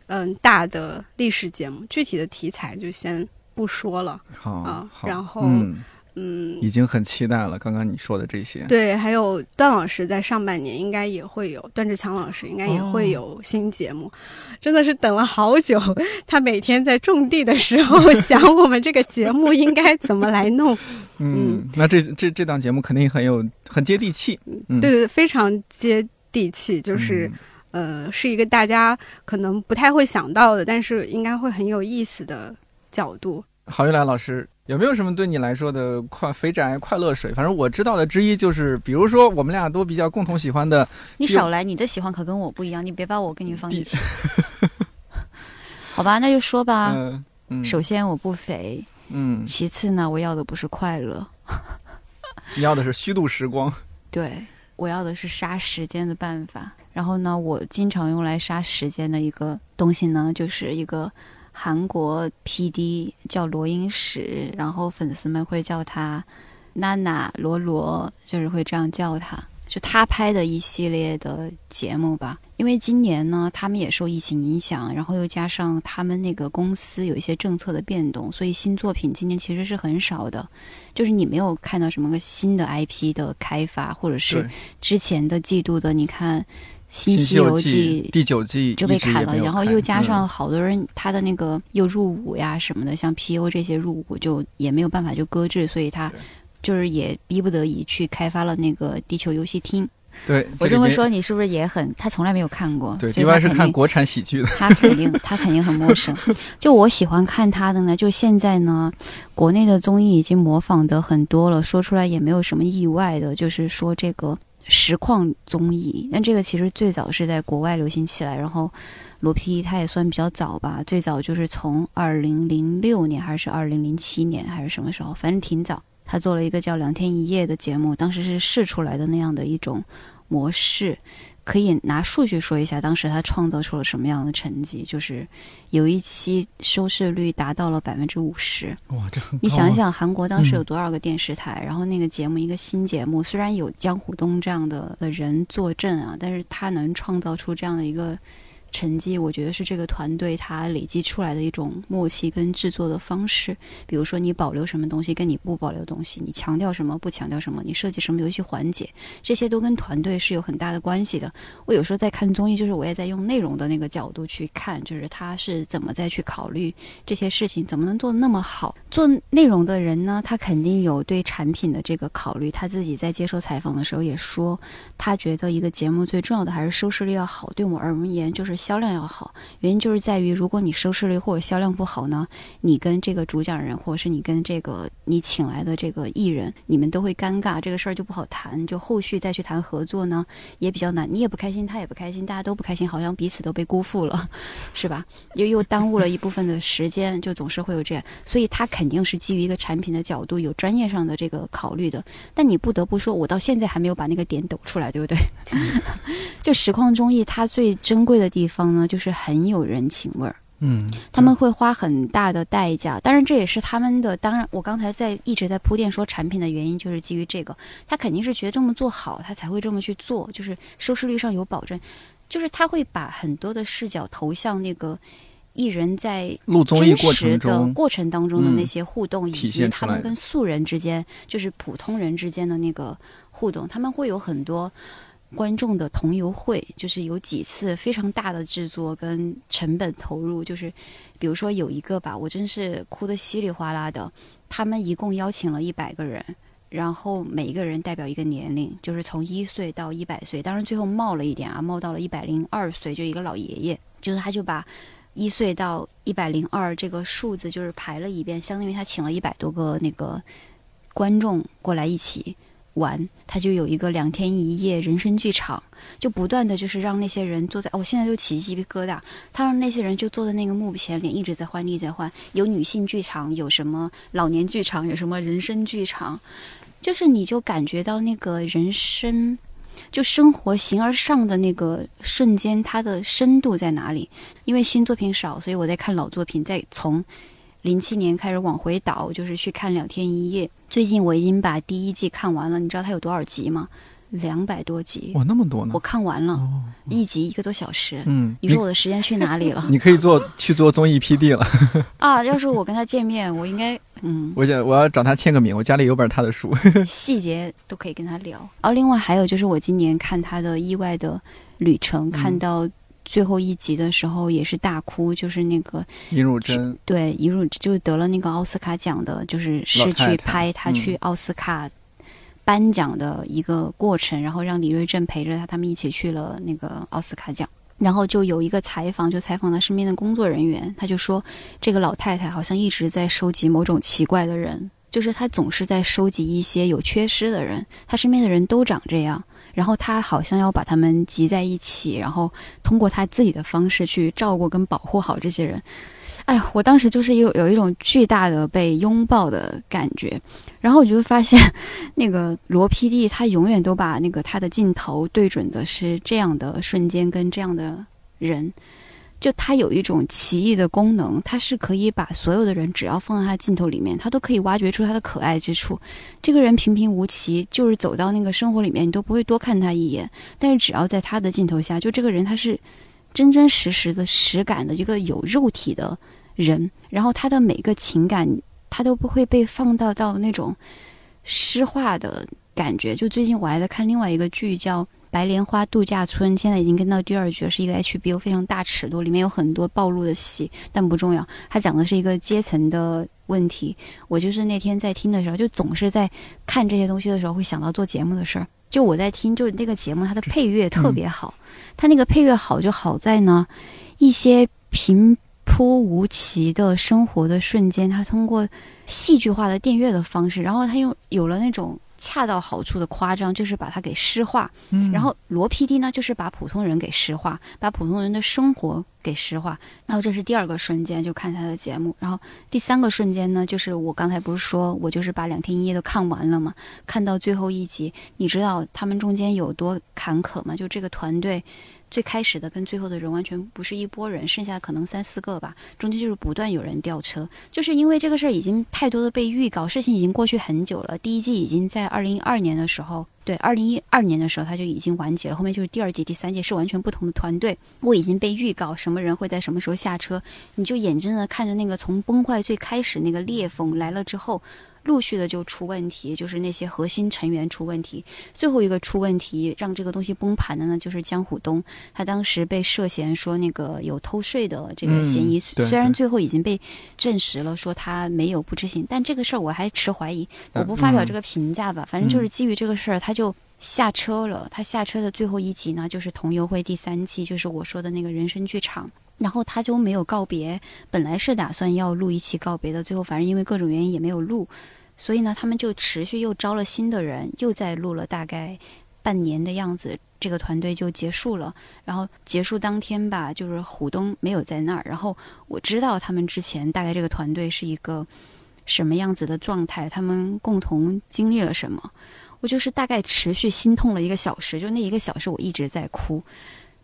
嗯大的历史节目，具体的题材就先不说了。好，然后嗯，嗯，已经很期待了。刚刚你说的这些，对，还有段老师在上半年应该也会有，段志强老师应该也哦会有新节目，真的是等了好久。他每天在种地的时候 想我们这个节目应该怎么来弄，嗯，那这这这档节目肯定很有很接地气。嗯，对对，非常接地气，就是、嗯呃，是一个大家可能不太会想到的，但是应该会很有意思的角度。郝玉来老师有没有什么对你来说的快肥宅快乐水？反正我知道的之一就是，比如说我们俩都比较共同喜欢的你少来，你的喜欢可跟我不一样，你别把我跟你放一，起。好吧，那就说吧。嗯嗯，首先我不肥，嗯，其次呢，我要的不是快乐，你要的是虚度时光。对我要的是杀时间的办法。然后呢，我经常用来杀时间的一个东西呢，就是一个韩国 PD 叫罗英史，然后粉丝们会叫他娜娜罗罗，就是会这样叫他。就他拍的一系列的节目吧，因为今年呢，他们也受疫情影响，然后又加上他们那个公司有一些政策的变动，所以新作品今年其实是很少的。就是你没有看到什么个新的 IP 的开发，或者是，之前的季度的，你看《新西西游记》第九季就被砍了，然后又加上嗯好多人他的那个又入伍呀什么的，像 PO 这些入伍就也没有办法就搁置，所以他就是也逼不得已去开发了那个地球游戏厅。对我这么说，你是不是也很？他从来没有看过，对，所以另外是看国产喜剧的，他肯定他肯定很陌生。就我喜欢看他的呢，就现在呢，国内的综艺已经模仿的很多了，说出来也没有什么意外的，就是说这个实况综艺。但这个其实最早是在国外流行起来，然后罗 PD 他也算比较早吧，最早就是从二零零六年还是二零零七年还是什么时候，反正挺早。他做了一个叫《两天一夜》的节目，当时是试出来的那样的一种模式。可以拿数据说一下，当时他创造出了什么样的成绩？就是有一期收视率达到了百分之五十。哇，这很你想一，想，韩国当时有嗯多少个电视台？然后那个节目一个新节目，虽然有江虎东这样的人坐镇啊，但是他能创造出这样的一个成绩，我觉得是这个团队它累积出来的一种默契跟制作的方式。比如说你保留什么东西，跟你不保留东西，你强调什么，不强调什么，你设计什么游戏环节，这些都跟团队是有很大的关系的。我有时候在看综艺，就是我也在用内容的那个角度去看，就是他是怎么再去考虑这些事情，怎么能做得那么好。做内容的人呢，他肯定有对产品的这个考虑。他自己在接受采访的时候也说，他觉得一个节目最重要的还是收视率要好。对我而言，就是销量要好。原因就是在于，如果你收视率或者销量不好呢，你跟这个主讲人，或者是你跟这个你请来的这个艺人，你们都会尴尬，这个事儿就不好谈。就后续再去谈合作呢，也比较难。你也不开心，他也不开心，大家都不开心，好像彼此都被辜负了，是吧？又又耽误了一部分的时间，就总是会有这样。所以他肯定是基于一个产品的角度，有专业上的这个考虑的。但你不得不说，我到现在还没有把那个点抖出来，对不对？就实况综艺，它最珍贵的地方呢，就是很有人情味儿。嗯，他们会花很大的代价，当然这也是他们的。当然，我刚才在一直在铺垫说产品的原因，就是基于这个，他肯定是觉得这么做好，他才会这么去做，就是收视率上有保证，就是他会把很多的视角投向那个艺人在录综艺过真实的，过程当中的嗯那些互动，以及他们跟素人之间，就是普通人之间的那个互动，他们会有很多观众的同游会，就是有几次非常大的制作跟成本投入，就是比如说有一个吧，我真是哭得稀里哗啦的，他们一共邀请了一百个人。然后每一个人代表一个年龄，就是从一岁到一百岁，当然最后冒了一点啊，冒到了一百零二岁，就一个老爷爷，就是他就把一岁到一百零二这个数字就是排了一遍，相当于他请了一百多个那个观众过来一起玩，他就有一个两天一夜人生剧场，就不断的就是让那些人坐在，哦，我现在就起鸡皮疙瘩，他让那些人就坐在那个幕前，脸一直在换，一直在换，有女性剧场，有什么老年剧场，有什么人生剧场，就是你就感觉到那个人生。就生活形而上的那个瞬间，它的深度在哪里？因为新作品少，所以我在看老作品，再从零七年开始往回倒，就是去看《两天一夜》。最近我已经把第一季看完了，你知道它有多少集吗？两百多集，哇，那么多呢我！看完了，哦，一集一个多小时。嗯，你说我的时间去哪里了 你可以做去做综艺 PD 了。啊？要是我跟他见面，我应该嗯，我想我要找他签个名，我家里有本他的书。细节都可以跟他聊。然后另外还有就是我今年看他的意外的旅程，看到最后一集的时候也是大哭，就是那个尹汝贞，对一入就是得了那个奥斯卡奖的，就是是去拍他嗯去奥斯卡颁奖的一个过程，然后让李瑞镇陪着他，他们一起去了那个奥斯卡奖。然后就有一个采访，就采访他身边的工作人员，他就说这个老太太好像一直在收集某种奇怪的人，就是她总是在收集一些有缺失的人，她身边的人都长这样，然后他好像要把他们集在一起，然后通过他自己的方式去照顾跟保护好这些人。哎，我当时就是有有一种巨大的被拥抱的感觉，然后我就会发现，那个罗 PD 他永远都把那个他的镜头对准的是这样的瞬间跟这样的人，就他有一种奇异的功能，他是可以把所有的人只要放在他镜头里面，他都可以挖掘出他的可爱之处。这个人平平无奇，就是走到那个生活里面，你都不会多看他一眼，但是只要在他的镜头下，就这个人他是真真实实的实感的一个有肉体的人，然后他的每个情感，他都不会被放到到那种诗化的感觉。就最近我还在看另外一个剧叫《白莲花度假村》，现在已经跟到第二局，是一个 HBO 非常大尺度，里面有很多暴露的戏，但不重要。它讲的是一个阶层的问题。我就是那天在听的时候，就总是在看这些东西的时候会想到做节目的事儿。就我在听，就是那个节目，它的配乐特别好。它那个配乐好就好在呢，一些平铺无奇的生活的瞬间，它通过戏剧化的电乐的方式，然后它又有了那种。恰到好处的夸张，就是把它给诗化。嗯，然后罗 PD 呢，就是把普通人给诗化，把普通人的生活给诗化。然后这是第二个瞬间，就看他的节目。然后第三个瞬间呢，就是我刚才不是说我就是把两天一夜都看完了嘛？看到最后一集，你知道他们中间有多坎坷吗？就这个团队。最开始的跟最后的人完全不是一拨人，剩下可能三四个吧，中间就是不断有人掉车，就是因为这个事儿已经太多的被预告，事情已经过去很久了。第一季已经在二零一二年的时候，对，二零一二年的时候他就已经完结了，后面就是第二季、第三季是完全不同的团队。我已经被预告什么人会在什么时候下车，你就眼睁睁看着那个从崩坏最开始那个裂缝来了之后。陆续的就出问题，就是那些核心成员出问题。最后一个出问题，让这个东西崩盘的呢，就是江虎东。他当时被涉嫌说那个有偷税的这个嫌疑，虽然最后已经被证实了，说他没有不知情，但这个事儿我还持怀疑。我不发表这个评价吧，反正就是基于这个事儿，他就下车了。他下车的最后一集呢，就是《同游会》第三季，就是我说的那个人生剧场。然后他就没有告别，本来是打算要录一期告别的，最后反正因为各种原因也没有录，所以呢，他们就持续又招了新的人，又在录了大概半年的样子，这个团队就结束了。然后结束当天吧，就是虎东没有在那儿。然后我知道他们之前大概这个团队是一个什么样子的状态，他们共同经历了什么，我就是大概持续心痛了一个小时，就那一个小时我一直在哭。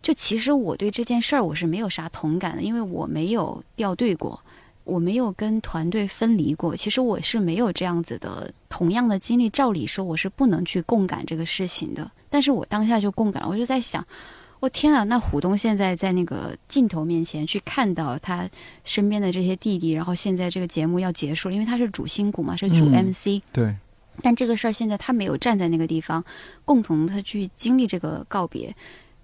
就其实我对这件事儿我是没有啥同感的，因为我没有掉队过，我没有跟团队分离过。其实我是没有这样子的同样的经历。照理说我是不能去共感这个事情的，但是我当下就共感了。我就在想，我天啊，那虎东现在在那个镜头面前去看到他身边的这些弟弟，然后现在这个节目要结束了，因为他是主心骨嘛，是主 MC。对。但这个事儿现在他没有站在那个地方，共同他去经历这个告别。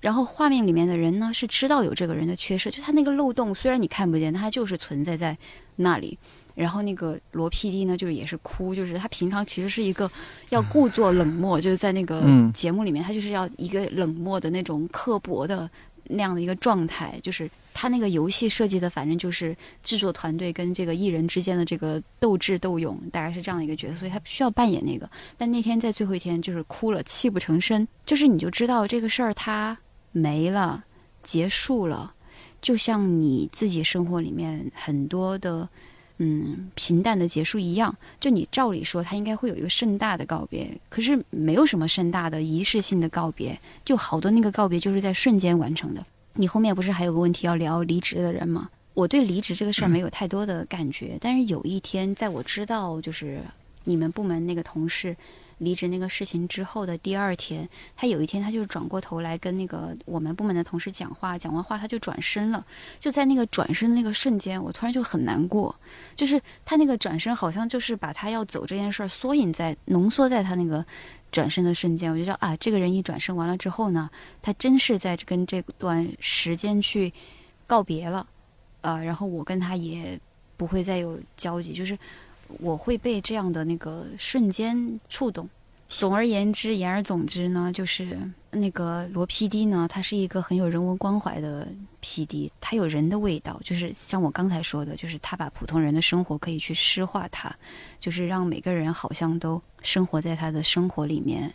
然后画面里面的人呢是知道有这个人的缺失，就他那个漏洞，虽然你看不见，他就是存在在那里。然后那个罗 PD 呢，就是也是哭，就是他平常其实是一个要故作冷漠，就是在那个节目里面，他就是要一个冷漠的那种刻薄的那样的一个状态。就是他那个游戏设计的，反正就是制作团队跟这个艺人之间的这个斗智斗勇，大概是这样的一个角色，所以他需要扮演那个。但那天在最后一天，就是哭了，泣不成声，就是你就知道这个事儿他。没了，结束了，就像你自己生活里面很多的，嗯，平淡的结束一样。就你照理说，它应该会有一个盛大的告别，可是没有什么盛大的仪式性的告别，就好多那个告别就是在瞬间完成的。你后面不是还有个问题要聊离职的人吗？我对离职这个事儿没有太多的感觉，但是有一天，在我知道就是你们部门那个同事。离职那个事情之后的第二天，他有一天他就转过头来跟那个我们部门的同事讲话，讲完话他就转身了。就在那个转身的那个瞬间，我突然就很难过。就是他那个转身，好像就是把他要走这件事儿缩影在浓缩在他那个转身的瞬间。我就说啊，这个人一转身完了之后呢，他真是在跟这段时间去告别了，啊，然后我跟他也不会再有交集，就是。我会被这样的那个瞬间触动。总而言之，言而总之呢，就是那个罗 PD 呢，他是一个很有人文关怀的 PD，他有人的味道，就是像我刚才说的，就是他把普通人的生活可以去诗化，他就是让每个人好像都生活在他的生活里面，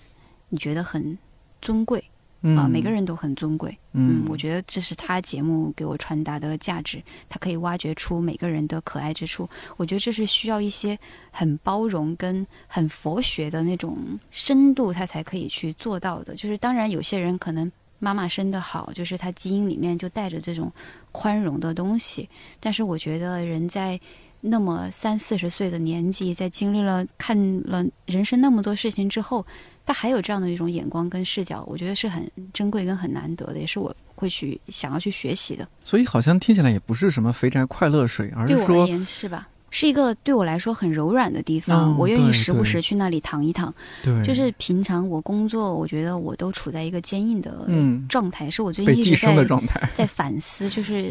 你觉得很尊贵。啊，每个人都很尊贵。嗯，我觉得这是他节目给我传达的价值。他可以挖掘出每个人的可爱之处。我觉得这是需要一些很包容跟很佛学的那种深度，他才可以去做到的。就是当然，有些人可能妈妈生的好，就是他基因里面就带着这种宽容的东西。但是我觉得人在那么三四十岁的年纪，在经历了看了人生那么多事情之后。他还有这样的一种眼光跟视角，我觉得是很珍贵跟很难得的，也是我会去想要去学习的。所以好像听起来也不是什么肥宅快乐水，而是说，对我而言是吧？是一个对我来说很柔软的地方，我愿意时不时去那里躺一躺。对，就是平常我工作，我觉得我都处在一个坚硬的状态，是我最近一直在在反思，就是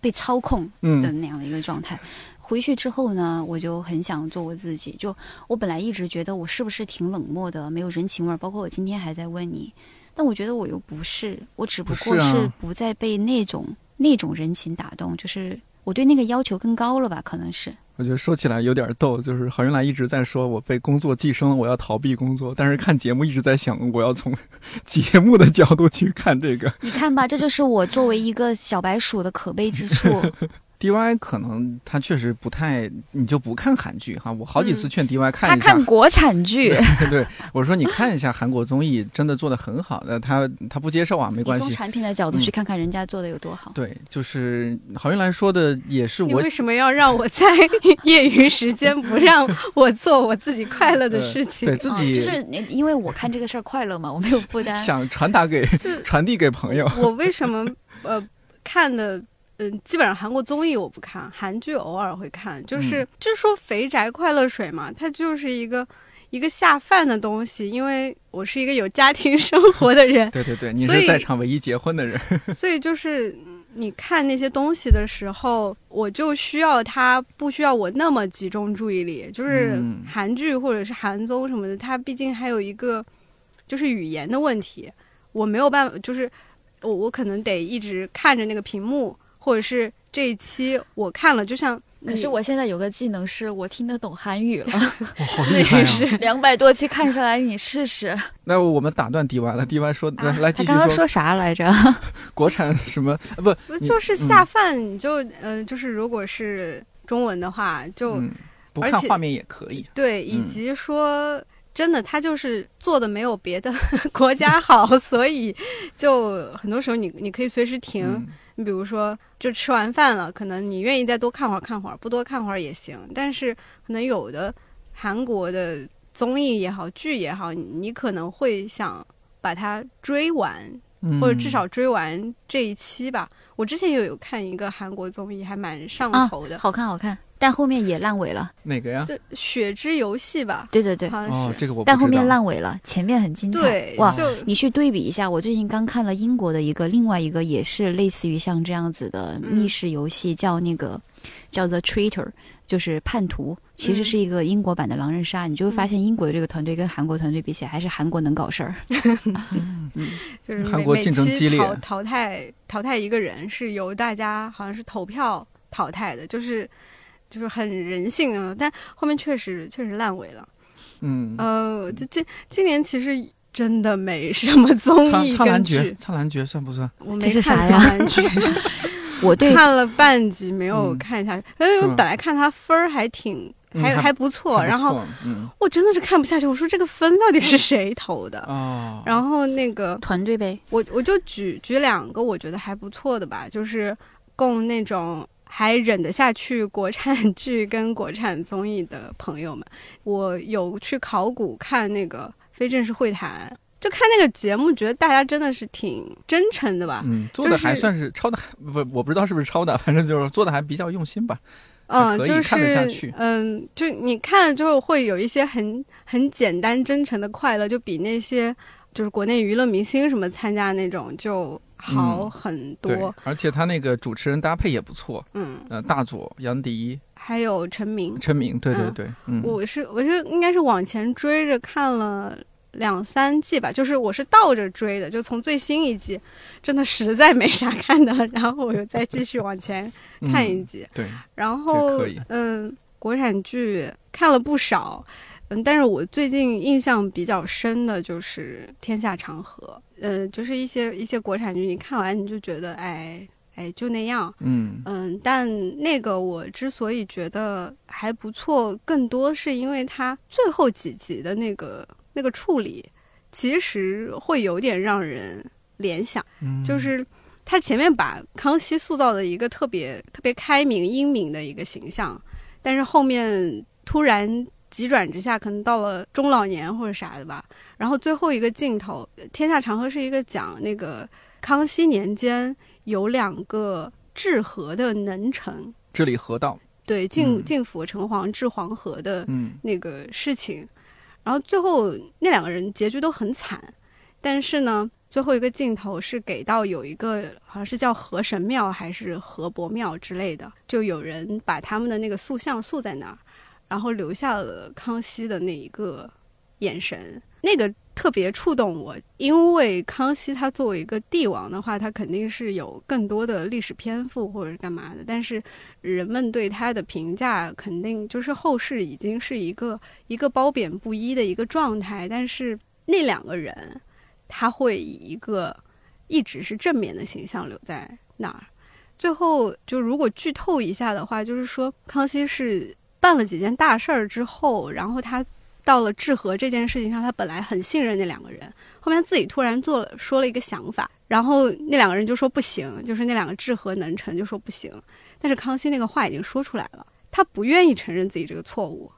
被操控的那样的一个状态。回去之后呢，我就很想做我自己。就我本来一直觉得我是不是挺冷漠的，没有人情味儿，包括我今天还在问你，但我觉得我又不是，我只不过是不再被那种那种人情打动，就是我对那个要求更高了吧？可能是。我觉得说起来有点逗，就是郝云来一直在说我被工作寄生了，我要逃避工作，但是看节目一直在想我要从 节目的角度去看这个。你看吧，这就是我作为一个小白鼠的可悲之处。D Y 可能他确实不太，你就不看韩剧哈。我好几次劝 D Y 看一下，他看国产剧。对，我说你看一下韩国综艺，真的做的很好的。他他不接受啊，没关系。从产品的角度去看看人家做的有多好。对，就是郝云来说的也是。我为什么要让我在业余时间不让我做我自己快乐的事情？对自己就是因为我看这个事儿快乐嘛，我没有负担。想传达给传递给朋友。我为什么呃看的？嗯，基本上韩国综艺我不看，韩剧偶尔会看。就是就是说肥宅快乐水嘛，它就是一个一个下饭的东西。因为我是一个有家庭 生活的人，对对对，你是在场唯一结婚的人，所以就是你看那些东西的时候，我就需要它不需要我那么集中注意力。就是韩剧或者是韩综什么的，它毕竟还有一个就是语言的问题，我没有办法，就是我我可能得一直看着那个屏幕。或者是这一期我看了，就像可是我现在有个技能是我听得懂韩语了，好 厉害啊！两百多期看下来，你试试。那我们打断 D Y 了，D Y 说来继续说。刚刚说啥来着？国产什么？不不就是下饭？你就嗯，就是如果是中文的话，就不看画面也可以。对，以及说真的，他就是做的没有别的国家好，所以就很多时候你你可以随时停。你比如说，就吃完饭了，可能你愿意再多看会儿看会儿，不多看会儿也行。但是可能有的韩国的综艺也好，剧也好，你可能会想把它追完，或者至少追完这一期吧。我之前也有看一个韩国综艺，还蛮上头的，好看好看。但后面也烂尾了，哪个呀？就《血之游戏》吧。对对对，好像是。这个我。但后面烂尾了，前面很精彩。哇，你去对比一下，我最近刚看了英国的一个，另外一个也是类似于像这样子的密室游戏，叫那个叫 The Traitor，就是叛徒，其实是一个英国版的狼人杀。你就会发现英国的这个团队跟韩国团队比起来，还是韩国能搞事儿。嗯，就是韩国竞争激烈。淘淘汰淘汰一个人是由大家好像是投票淘汰的，就是。就是很人性啊，但后面确实确实烂尾了。嗯，呃，这今今年其实真的没什么综艺。苍兰诀，苍兰诀算不算？我没看苍兰诀 我对看了半集没有看下去。因为本来看他分儿还挺还还不错，然后我真的是看不下去。我说这个分到底是谁投的？哦，然后那个 团队呗，我我就举举两个我觉得还不错的吧，就是供那种。还忍得下去国产 剧跟国产综艺的朋友们，我有去考古看那个非正式会谈，就看那个节目，觉得大家真的是挺真诚的吧？嗯，做的还算是抄的，不，我不知道是不是抄的，反正就是做的还比较用心吧。嗯，就是嗯，就你看了之后会有一些很很简单真诚的快乐，就比那些就是国内娱乐明星什么参加那种就。好很多，而且他那个主持人搭配也不错，嗯，呃，大佐、杨迪，还有陈明，陈明，对对对，嗯，我是我是应该是往前追着看了两三季吧，就是我是倒着追的，就从最新一季，真的实在没啥看的，然后我又再继续往前看一集，对，然后嗯，国产剧看了不少，嗯，但是我最近印象比较深的就是《天下长河》。呃，就是一些一些国产剧，你看完你就觉得，哎哎，就那样，嗯嗯。但那个我之所以觉得还不错，更多是因为它最后几集的那个那个处理，其实会有点让人联想，就是他前面把康熙塑造的一个特别特别开明英明的一个形象，但是后面突然。急转直下，可能到了中老年或者啥的吧。然后最后一个镜头，《天下长河》是一个讲那个康熙年间有两个治河的能臣治理河道，对进进府城隍治黄河的那个事情。然后最后那两个人结局都很惨，但是呢。最后一个镜头是给到有一个好像是叫河神庙还是河伯庙之类的，就有人把他们的那个塑像塑在那儿，然后留下了康熙的那一个眼神，那个特别触动我，因为康熙他作为一个帝王的话，他肯定是有更多的历史篇幅或者干嘛的，但是人们对他的评价肯定就是后世已经是一个一个褒贬不一的一个状态，但是那两个人。他会以一个一直是正面的形象留在那儿。最后，就如果剧透一下的话，就是说康熙是办了几件大事儿之后，然后他到了治和这件事情上，他本来很信任那两个人，后面自己突然做了说了一个想法，然后那两个人就说不行，就是那两个治和能臣就说不行。但是康熙那个话已经说出来了，他不愿意承认自己这个错误，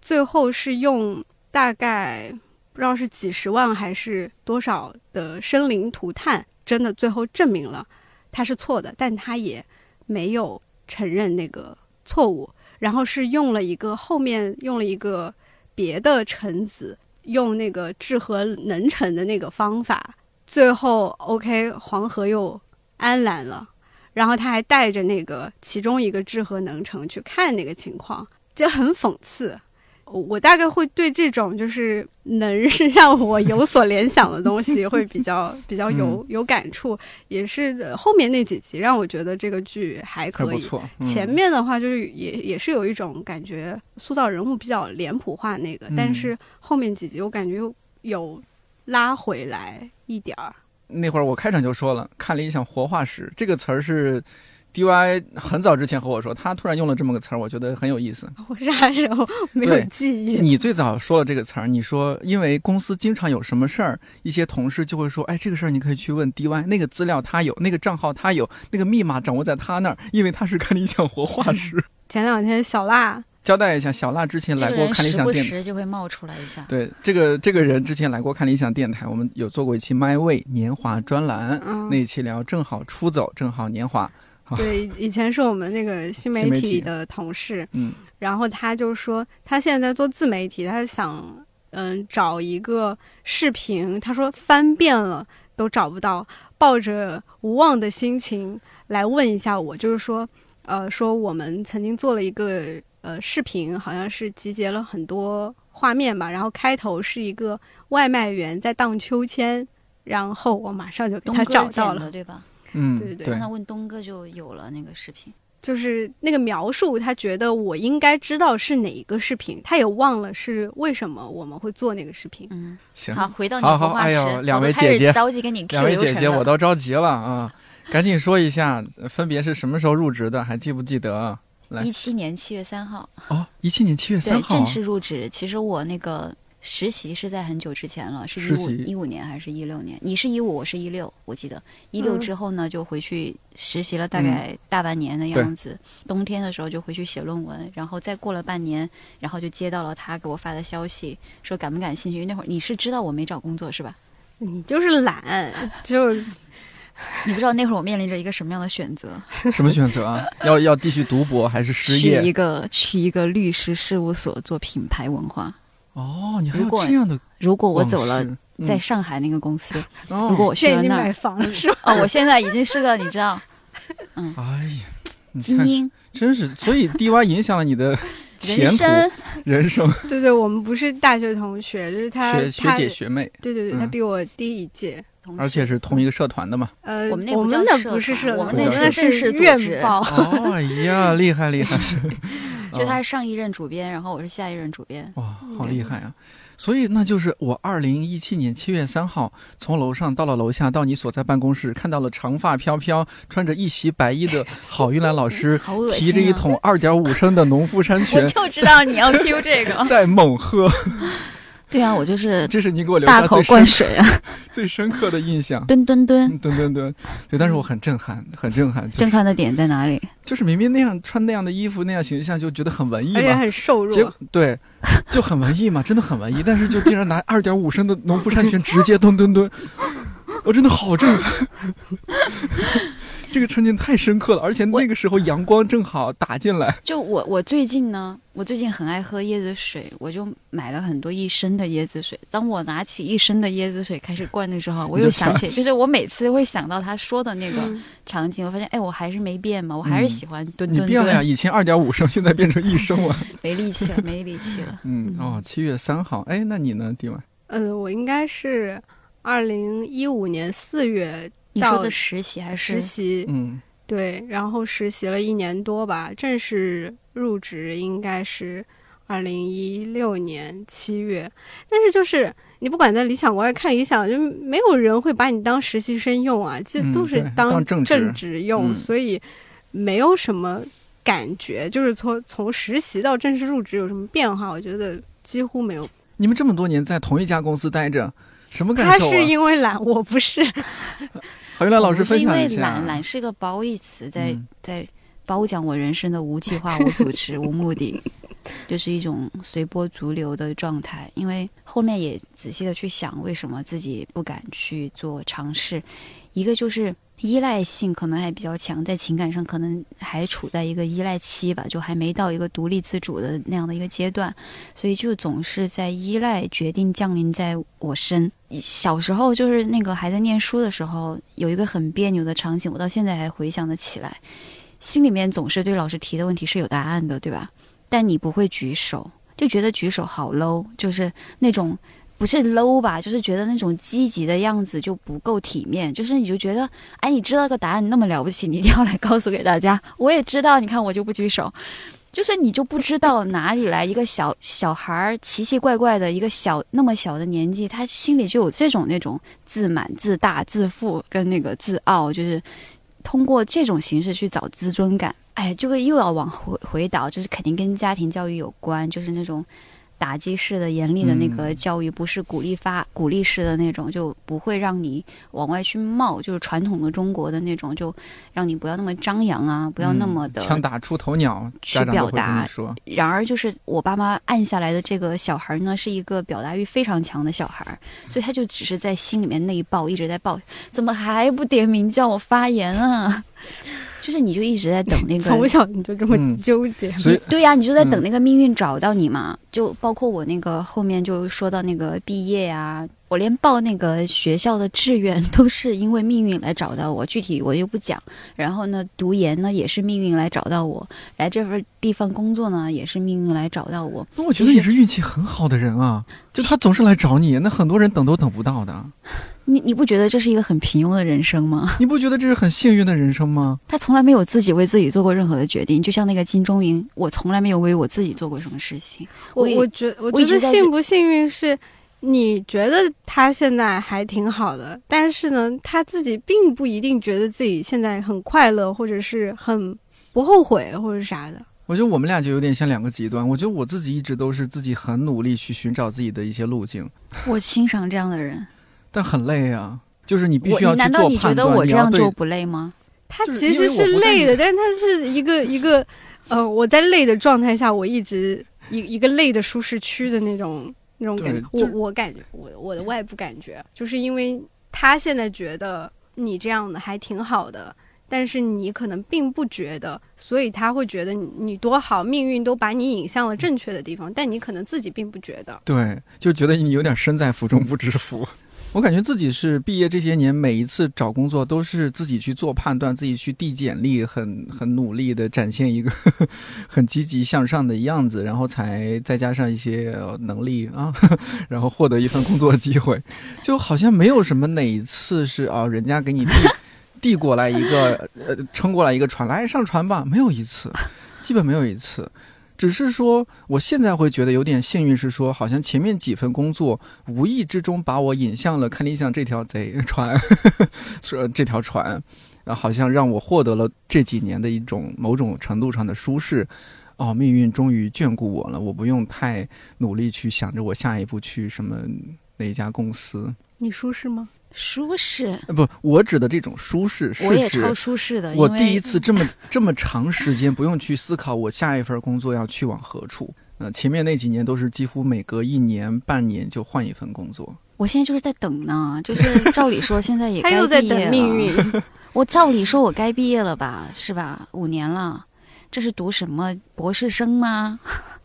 最后是用大概。不知道是几十万还是多少的生灵涂炭，真的最后证明了他是错的，但他也没有承认那个错误，然后是用了一个后面用了一个别的臣子用那个治河能臣的那个方法，最后 OK 黄河又安澜了，然后他还带着那个其中一个治河能臣去看那个情况，就很讽刺。我大概会对这种就是能让我有所联想的东西会比较 比较有有感触，也是后面那几集让我觉得这个剧还可以。前面的话就是也也是有一种感觉塑造人物比较脸谱化那个，但是后面几集我感觉有拉回来一点儿。那会儿我开场就说了，看理想活化石这个词儿是。D Y 很早之前和我说，他突然用了这么个词儿，我觉得很有意思。我啥时候没有记忆？你最早说了这个词儿，你说因为公司经常有什么事儿，一些同事就会说，哎，这个事儿你可以去问 D Y，那个资料他有，那个账号他有，那个密码掌握在他那儿，因为他是看理想活化石。前两天小辣交代一下，小辣之前来过看理想电台，时不时就会冒出来一下。对，这个这个人之前来过看理想电台，我们有做过一期 My Way 年华专栏，那一期聊正好出走，正好年华。对，以前是我们那个新媒体的同事，嗯，然后他就说他现在在做自媒体，他想嗯找一个视频，他说翻遍了都找不到，抱着无望的心情来问一下我，就是说呃说我们曾经做了一个呃视频，好像是集结了很多画面吧，然后开头是一个外卖员在荡秋千，然后我马上就给他找到了，对吧？嗯，对对对，他问东哥就有了那个视频，就是那个描述，他觉得我应该知道是哪一个视频，他也忘了是为什么我们会做那个视频。嗯，行，好，回到你好好，哎呦，两位姐姐着急给你两位姐姐，我都着急了啊！赶紧说一下，分别是什么时候入职的，还记不记得？来，一七年七月三号。哦，一七年七月三号，正式入职。其实我那个。实习是在很久之前了，是一五一五年还是一六年？你是一五，我是一六，我记得一六之后呢，就回去实习了，大概大半年的样子。冬天的时候就回去写论文，然后再过了半年，然后就接到了他给我发的消息，说感不感兴趣？因为那会儿你是知道我没找工作是吧？你就是懒，就你不知道那会儿我面临着一个什么样的选择？什么选择啊？要要继续读博还是失业？去一个去一个律师事务所做品牌文化。哦，你还有这样的？如果我走了，在上海那个公司，如果我去了那儿买房了是吧？哦，我现在已经是个，你知道，嗯，哎呀，精英，真是，所以 D Y 影响了你的 前途人生。对对，我们不是大学同学，就是他学学姐学妹。对对对，他比我低一届，而且是同一个社团的嘛。呃，我们那我们那不是社，我们那是院报。哎呀，厉害厉害！就他是上一任主编，然后我是下一任主编。哇，好厉害啊！所以那就是我二零一七年七月三号从楼上到了楼下，到你所在办公室，看到了长发飘飘、穿着一袭白衣的郝玉兰老师，提着一桶二点五升的农夫山 泉。我就知道你要 Q 这个，在猛喝。对啊，我就是这是你给我留下大口灌水啊，最深刻的印象。蹲蹲蹲蹲蹲蹲，对，但是我很震撼，很震撼。震撼的点在哪里？就是明明那样穿那样的衣服，那样形象，就觉得很文艺，而且很瘦弱。对，就很文艺嘛，真的很文艺。但是就竟然拿二点五升的农夫山泉直接蹲蹲蹲，我真的好震撼。这个场景太深刻了，而且那个时候阳光正好打进来。就我我最近呢，我最近很爱喝椰子水，我就买了很多一升的椰子水。当我拿起一升的椰子水开始灌的时候，我又想起，就是我每次会想到他说的那个场景，我发现，哎，我还是没变嘛，我还是喜欢吨吨吨。你变了呀，以前二点五升，现在变成一升了，没力气了，没力气了。嗯，哦，七月三号，哎，那你呢，弟婉？嗯，我应该是二零一五年四月。你说的实习还是实习？嗯，对，然后实习了一年多吧，正式入职应该是二零一六年七月。但是就是你不管在理想国外看理想，就没有人会把你当实习生用啊，就都是当正职用，所以没有什么感觉。就是从从实习到正式入职有什么变化？我觉得几乎没有。你们这么多年在同一家公司待着，什么感受？他是因为懒，我不是。好，来老师分享一下。是因为懒，懒是个褒义词，在在褒奖我人生的无计划、无组织、无目的，就是一种随波逐流的状态。因为后面也仔细的去想，为什么自己不敢去做尝试，一个就是。依赖性可能还比较强，在情感上可能还处在一个依赖期吧，就还没到一个独立自主的那样的一个阶段，所以就总是在依赖决定降临在我身。小时候就是那个还在念书的时候，有一个很别扭的场景，我到现在还回想得起来，心里面总是对老师提的问题是有答案的，对吧？但你不会举手，就觉得举手好 low，就是那种。不是 low 吧，就是觉得那种积极的样子就不够体面。就是你就觉得，哎，你知道个答案那么了不起，你一定要来告诉给大家。我也知道，你看我就不举手，就是你就不知道哪里来一个小小孩儿奇奇怪怪的一个小那么小的年纪，他心里就有这种那种自满、自大、自负跟那个自傲，就是通过这种形式去找自尊感。哎，这个又要往回回倒，就是肯定跟家庭教育有关，就是那种。打击式的严厉的那个教育，不是鼓励发鼓励式的那种，就不会让你往外去冒，就是传统的中国的那种，就让你不要那么张扬啊，不要那么的枪打出头鸟去表达。然而，就是我爸妈按下来的这个小孩呢，是一个表达欲非常强的小孩，所以他就只是在心里面内爆，一直在爆，怎么还不点名叫我发言啊？就是你就一直在等那个，从小你就这么纠结，所以对呀，你就在等那个命运找到你嘛。就包括我那个后面就说到那个毕业啊。我连报那个学校的志愿 都是因为命运来找到我，具体我又不讲。然后呢，读研呢也是命运来找到我，来这份地方工作呢也是命运来找到我。那我觉得你是运气很好的人啊，就他总是来找你，那很多人等都等不到的。你你不觉得这是一个很平庸的人生吗？你不觉得这是很幸运的人生吗？他从来没有自己为自己做过任何的决定，就像那个金钟云，我从来没有为我自己做过什么事情。我我觉我觉得幸不幸运是。你觉得他现在还挺好的，但是呢，他自己并不一定觉得自己现在很快乐，或者是很不后悔，或者啥的。我觉得我们俩就有点像两个极端。我觉得我自己一直都是自己很努力去寻找自己的一些路径。我欣赏这样的人，但很累啊。就是你必须要去做判断。难道你觉得我这样做不累吗？他其实是累的，但是他是一个一个呃，我在累的状态下，我一直一一个累的舒适区的那种。那种感觉，我我感觉我我的外部感觉，就是因为他现在觉得你这样的还挺好的，但是你可能并不觉得，所以他会觉得你你多好，命运都把你引向了正确的地方，但你可能自己并不觉得。对，就觉得你有点身在福中不知福。我感觉自己是毕业这些年，每一次找工作都是自己去做判断，自己去递简历，很很努力的展现一个 很积极向上的样子，然后才再加上一些能力啊，然后获得一份工作机会，就好像没有什么哪一次是啊，人家给你递递过来一个呃，撑过来一个船来上船吧，没有一次，基本没有一次。只是说，我现在会觉得有点幸运，是说好像前面几份工作无意之中把我引向了看理想这条贼船，说这条船，啊，好像让我获得了这几年的一种某种程度上的舒适。哦，命运终于眷顾我了，我不用太努力去想着我下一步去什么哪一家公司。你舒适吗？舒适？不，我指的这种舒适是指超舒适的。我第一次这么这么长时间不用去思考我下一份工作要去往何处。呃，前面那几年都是几乎每隔一年半年就换一份工作。我现在就是在等呢，就是照理说现在也 他又在等命运。我照理说我该毕业了吧，是吧？五年了，这是读什么博士生吗？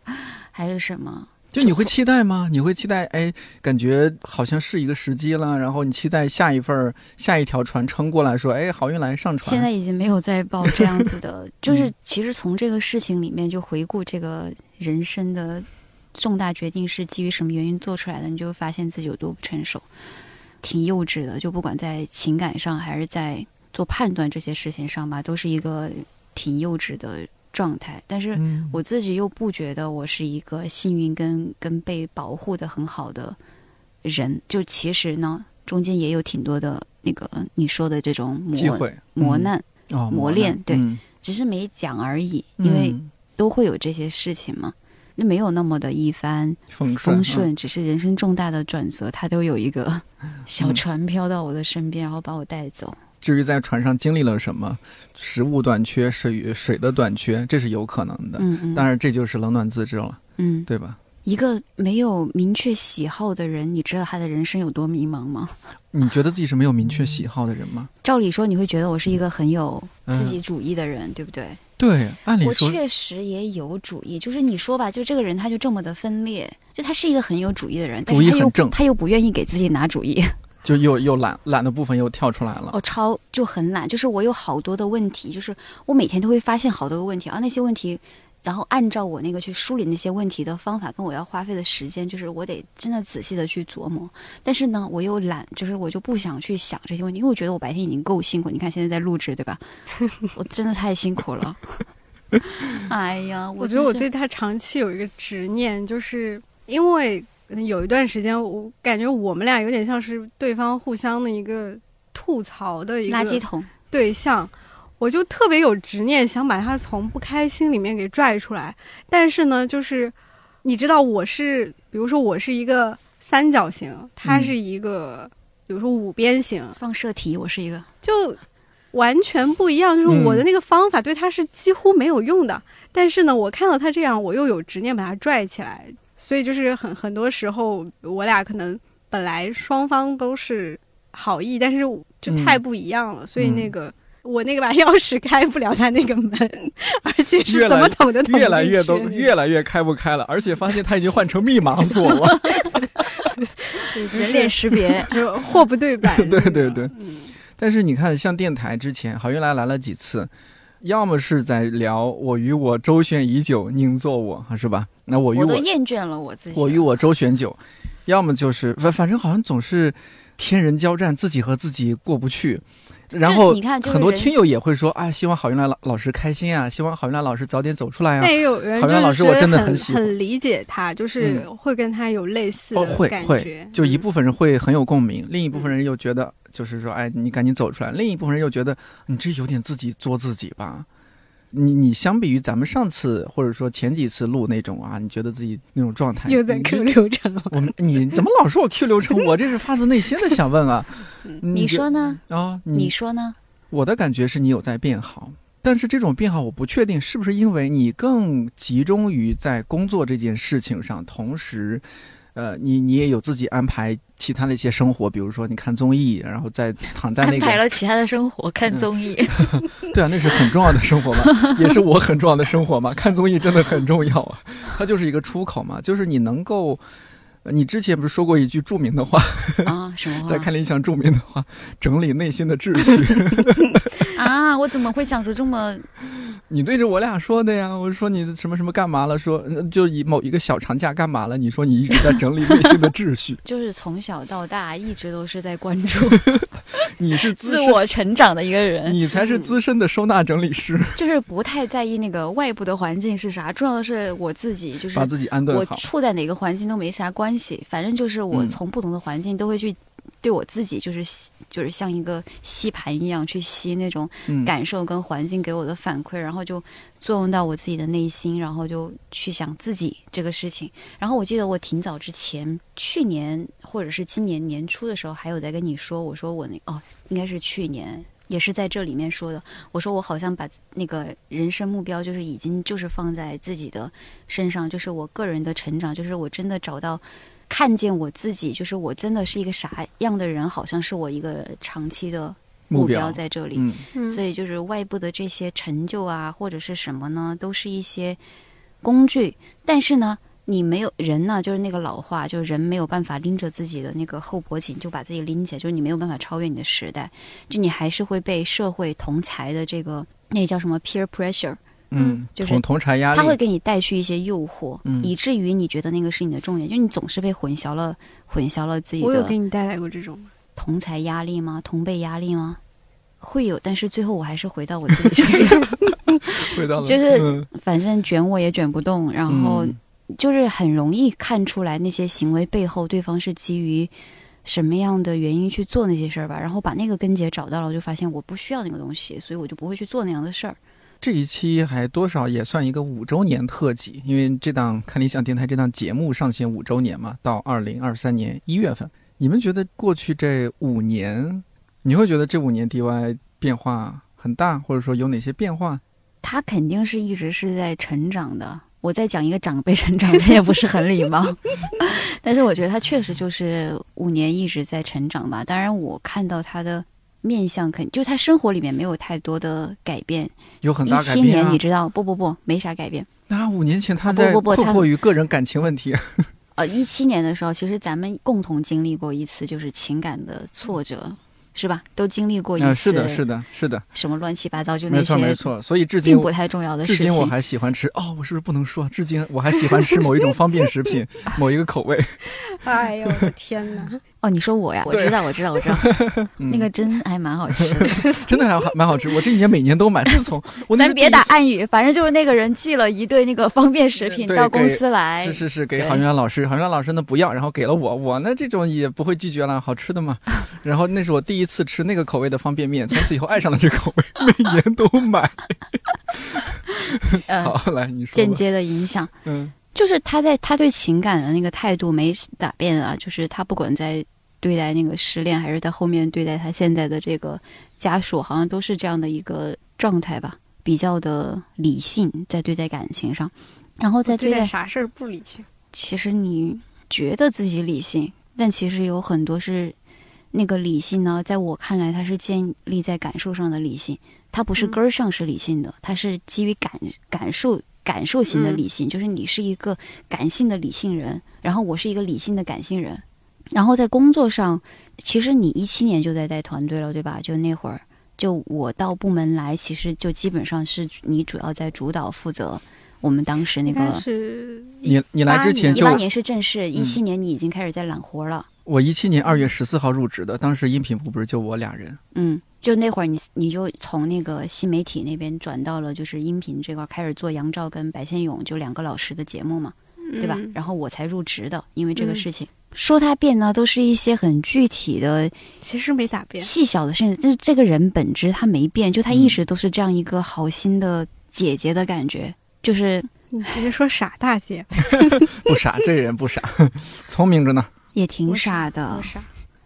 还是什么？就你会期待吗？你会期待？哎，感觉好像是一个时机了，然后你期待下一份下一条船撑过来，说，哎，好运来上船。现在已经没有再报这样子的，就是其实从这个事情里面就回顾这个人生的重大决定是基于什么原因做出来的，你就会发现自己有多不成熟，挺幼稚的。就不管在情感上还是在做判断这些事情上吧，都是一个挺幼稚的。状态，但是我自己又不觉得我是一个幸运跟跟被保护的很好的人，就其实呢，中间也有挺多的那个你说的这种磨磨难、磨练，对，只是没讲而已，因为都会有这些事情嘛，那没有那么的一帆风顺，只是人生重大的转折，它都有一个 小船飘到我的身边，然后把我带走。至于在船上经历了什么，食物短缺、水水的短缺，这是有可能的。嗯嗯。当然，这就是冷暖自知了。嗯，对吧？一个没有明确喜好的人，你知道他的人生有多迷茫吗？你觉得自己是没有明确喜好的人吗？照理说，你会觉得我是一个很有自己主义的人，对不对？对，按理说，我确实也有主意。就是你说吧，就这个人他就这么的分裂，就他是一个很有主意的人，主意很正，他又不愿意给自己拿主意。就又又懒懒的部分又跳出来了。哦，超就很懒，就是我有好多的问题，就是我每天都会发现好多个问题啊，那些问题，然后按照我那个去梳理那些问题的方法，跟我要花费的时间，就是我得真的仔细的去琢磨。但是呢，我又懒，就是我就不想去想这些问题，因为我觉得我白天已经够辛苦。你看现在在录制，对吧？我真的太辛苦了。哎呀，我觉得我对他长期有一个执念，就是因为。有一段时间，我感觉我们俩有点像是对方互相的一个吐槽的一个垃圾桶对象，我就特别有执念，想把他从不开心里面给拽出来。但是呢，就是你知道，我是比如说我是一个三角形，他是一个比如说五边形放射体，我是一个就完全不一样。就是我的那个方法对他是几乎没有用的，但是呢，我看到他这样，我又有执念把他拽起来。所以就是很很多时候，我俩可能本来双方都是好意，但是就太不一样了。所以那个我那个把钥匙开不了他那个门，而且是怎么捅的越来越都越来越开不开了，而且发现他已经换成密码锁了，人脸识别 就货不对版。对对对，但是你看，像电台之前好运来来了几次。要么是在聊我与我周旋已久，宁做我，是吧？那我与我都厌倦了我自己。我与我周旋久，要么就是反反正好像总是天人交战，自己和自己过不去。然后你看，很多听友也会说啊，希望郝云来老老师开心啊，希望郝云来老师早点走出来啊。那也有人郝云老师，我真的很喜很理解他，就是会跟他有类似的感觉。就一部分人会很有共鸣，另一部分人又觉得。就是说，哎，你赶紧走出来。另一部分人又觉得你这有点自己作自己吧？你你相比于咱们上次或者说前几次录那种啊，你觉得自己那种状态又在 Q 流程？我你怎么老说我 Q 流程？我这是发自内心的想问啊。你说呢？啊，你说呢？我的感觉是你有在变好，但是这种变好我不确定是不是因为你更集中于在工作这件事情上，同时。呃，你你也有自己安排其他的一些生活，比如说你看综艺，然后再躺在那个安排了其他的生活，看综艺。对啊，那是很重要的生活嘛，也是我很重要的生活嘛。看综艺真的很重要啊，它就是一个出口嘛，就是你能够。你之前不是说过一句著名的话啊？什么？在看理想著名的话，整理内心的秩序。啊！我怎么会讲出这么？你对着我俩说的呀？我说你什么什么干嘛了？说就以某一个小长假干嘛了？你说你一直在整理内心的秩序。就是从小到大一直都是在关注。你是自我成长的一个人，你才是资深的收纳整理师。就是不太在意那个外部的环境是啥，重要的是我自己，就是把自己安顿好。我处在哪个环境都没啥关系，反正就是我从不同的环境都会去。对我自己就是就是像一个吸盘一样去吸那种感受跟环境给我的反馈，然后就作用到我自己的内心，然后就去想自己这个事情。然后我记得我挺早之前，去年或者是今年年初的时候，还有在跟你说，我说我那哦，应该是去年也是在这里面说的，我说我好像把那个人生目标就是已经就是放在自己的身上，就是我个人的成长，就是我真的找到。看见我自己，就是我真的是一个啥样的人，好像是我一个长期的目标在这里。嗯，所以就是外部的这些成就啊，或者是什么呢，都是一些工具。但是呢，你没有人呢，就是那个老话，就是人没有办法拎着自己的那个后脖颈就把自己拎起来，就是你没有办法超越你的时代，就你还是会被社会同才的这个那叫什么 peer pressure。嗯，就是同同柴压力，他会给你带去一些诱惑，嗯以至于你觉得那个是你的重点，就你总是被混淆了，混淆了自己我有给你带来过这种吗？同才压力吗？同辈压力吗？会有，但是最后我还是回到我自己身边，回到了 就是嗯反正卷我也卷不动，然后嗯就是很容易看出来那些行为背后对方是基于什么样的原因去做那些事儿吧，然后把那个根结找到了，我就发现我不需要那个东西，所以我就不会去做那样的事儿。这一期还多少也算一个五周年特辑，因为这档看理想电台这档节目上线五周年嘛，到二零二三年一月份。你们觉得过去这五年，你会觉得这五年 DY 变化很大，或者说有哪些变化？他肯定是一直是在成长的。我在讲一个长辈成长，这也不是很礼貌，但是我觉得他确实就是五年一直在成长吧。当然，我看到他的面相肯，就是他生活里面没有太多的改变。有很一大改变、七年，啊。你知道不不不，没啥改变。那五年前他在困惑于个人感情问题。呃，一七年的时候，其实咱们共同经历过一次就是情感的挫折，是吧？都经历过一次。啊，是的，是的，是的，什么乱七八糟，就那些没错没错。所以至今并不太重要的事情。至今我还喜欢吃哦，我是不是不能说？至今我还喜欢吃某一种方便食品，某一个口味。哎呦我的天哪！哦，你说我呀？我知道，我知道，我知道，嗯那个真还蛮好吃的。真的还蛮好吃，我这几年每年都买。自从我那咱别打暗语，反正就是那个人寄了一对那个方便食品到公司来是。是是，给对郝云冉老师，郝云冉老师呢不要，然后给了我，我呢这种也不会拒绝了，好吃的嘛。然后那是我第一次吃那个口味的方便面，从此以后爱上了这个口味，每年都买。嗯，好，来你说。间接的影响嗯就是他在他对情感的那个态度没改变啊，就是他不管在对待那个失恋，还是在后面对待他现在的这个家属，好像都是这样的一个状态吧，比较的理性在对待感情上，然后在对对待待啥事儿不理性？其实你觉得自己理性，但其实有很多是那个理性呢，在我看来，它是建立在感受上的理性，它不是嗯根儿上是理性的，它是基于感感受感受型的理性，就是你是一个感性的理性人，然后我是一个理性的感性人，然后在工作上，其实你一七年就在带团队了，对吧？就那会儿。就我到部门来，其实就基本上是你主要在主导负责我们当时那个是你你来之前就一八年是正式，一七年你已经开始在揽活了。我一七年二月十四号入职的，当时音频部不是就我俩人。嗯，就那会儿你你就从那个新媒体那边转到了就是音频这块，开始做杨照跟白先勇就两个老师的节目嘛，对吧？嗯然后我才入职的，因为这个嗯事情。说他变呢，都是一些很具体的、其实没咋变。细小的事情。就是这个人本质他没变，就他嗯一直都是这样一个好心的姐姐的感觉，就是你直接说傻大姐，不傻，这人不傻，聪明着呢，也挺傻的，傻。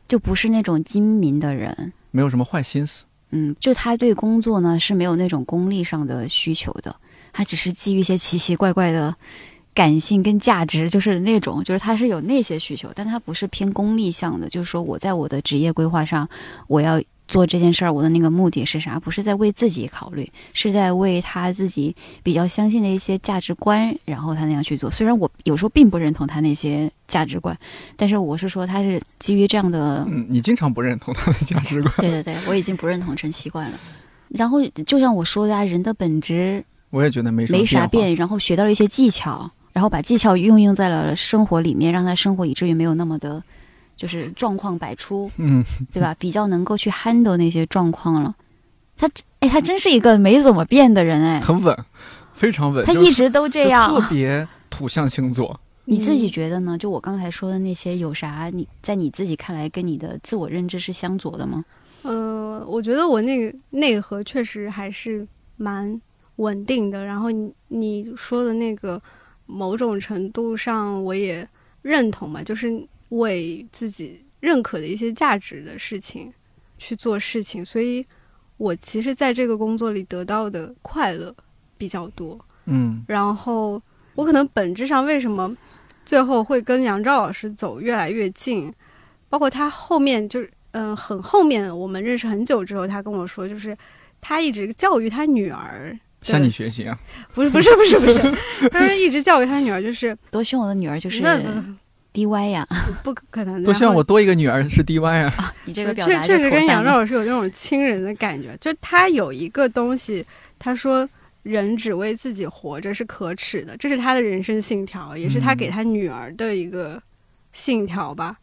就不是那种精明的人。没有什么坏心思。嗯，就他对工作呢是没有那种功利上的需求的，他只是基于一些奇奇怪怪的感性跟价值，就是那种，就是他是有那些需求，但他不是偏功利向的，就是说我在我的职业规划上，我要做这件事儿，我的那个目的是啥？不是在为自己考虑，是在为他自己比较相信的一些价值观，然后他那样去做。虽然我有时候并不认同他那些价值观，但是我是说他是基于这样的嗯，你经常不认同他的价值观，对对对，我已经不认同成习惯了。然后就像我说的啊，人的本质我也觉得没没啥。变，然后学到了一些技巧，然后把技巧运用在了生活里面，让他生活以至于没有那么的，就是状况百出，嗯，对吧？比较能够去 handle 那些状况了。他哎，他真是一个没怎么变的人哎，很稳，非常稳。他一直都这样。特别土象星座。你自己觉得呢？就我刚才说的那些，有啥你在你自己看来跟你的自我认知是相左的吗？呃，我觉得我那个内核确实还是蛮稳定的。然后你你说的那个某种程度上我也认同嘛，就是为自己认可的一些价值的事情去做事情，所以我其实在这个工作里得到的快乐比较多。嗯然后我可能本质上为什么最后会跟杨照老师走越来越近，包括他后面就是嗯，很后面我们认识很久之后，他跟我说，就是他一直教育他女儿向你学习啊？不是不是不是不是，他说一直教育他女儿，就是多希望我的女儿就是那 DY 呀，不可能的。多希望我多一个女儿是 DY 啊！你这个表达确确实跟杨老师有那种亲人的感觉，就他有一个东西，他说人只为自己活着是可耻的，这是他的人生信条，也是他给他女儿的一个信条吧。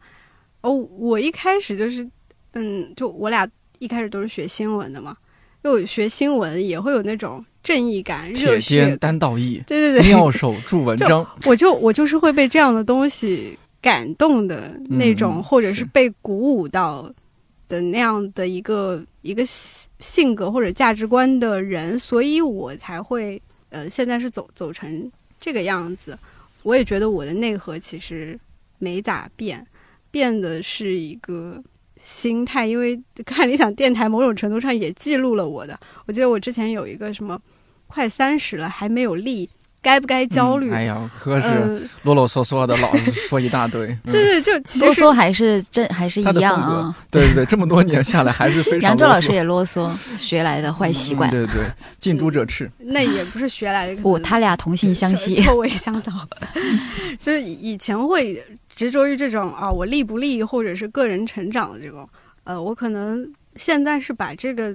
哦，我一开始就是，嗯，就我俩一开始都是学新闻的嘛，就学新闻也会有那种正义感、热血、单道义，对对对，妙手著文章。我就我就是会被这样的东西感动的那种，或者是被鼓舞到的那样的一个一个性格或者价值观的人，所以我才会呃，现在是走走成这个样子。我也觉得我的内核其实没咋变。变的是一个心态，因为 看理想电台某种程度上也记录了我的。我记得我之前有一个什么，快三十了还没有立，该不该焦虑？哎呀，可是啰啰嗦嗦的，老是说一大堆。对对，就啰嗦还是这还是一样啊。对对对，这么多年下来还是非常。杨周老师也啰嗦，学来的坏习惯。对对，近朱者赤。那也不是学来的。不，他俩同性相吸，臭味相投。就是以前会。执着于这种啊，我利不利，或者是个人成长的这种，呃，我可能现在是把这个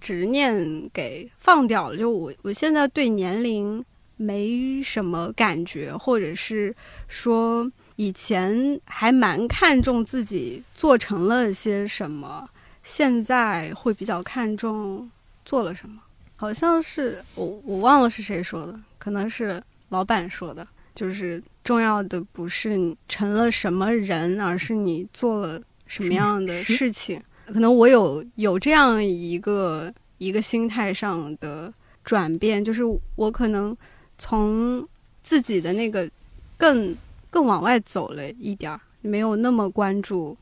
执念给放掉了。就我，我现在对年龄没什么感觉，或者是说以前还蛮看重自己做成了些什么，现在会比较看重做了什么。好像是我，我忘了是谁说的，可能是老板说的，就是。重要的不是你成了什么人，而是你做了什么样的事情。可能我有有这样一个一个心态上的转变，就是我可能从自己的那个更更往外走了一点儿，没有那么关注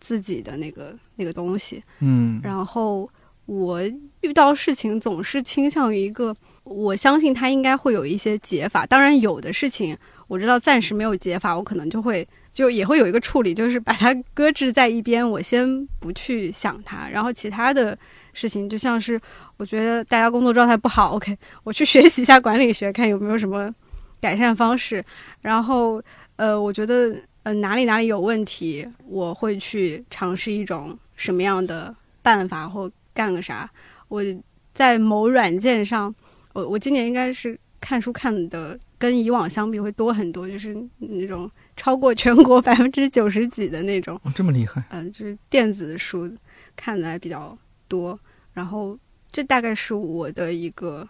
自己的那个那个东西。嗯，然后我遇到事情总是倾向于一个，我相信它应该会有一些解法。当然，有的事情。我知道暂时没有解法，我可能就会就也会有一个处理，就是把它搁置在一边，我先不去想它。然后其他的事情，就像是我觉得大家工作状态不好，OK，我去学习一下管理学，看有没有什么改善方式。然后呃，我觉得呃哪里哪里有问题，我会去尝试一种什么样的办法或干个啥。我在某软件上，我我今年应该是看书看的。跟以往相比会多很多，就是那种超过全国百分之九十几的那种，这么厉害？嗯，就是电子书看的比较多，然后这大概是我的一个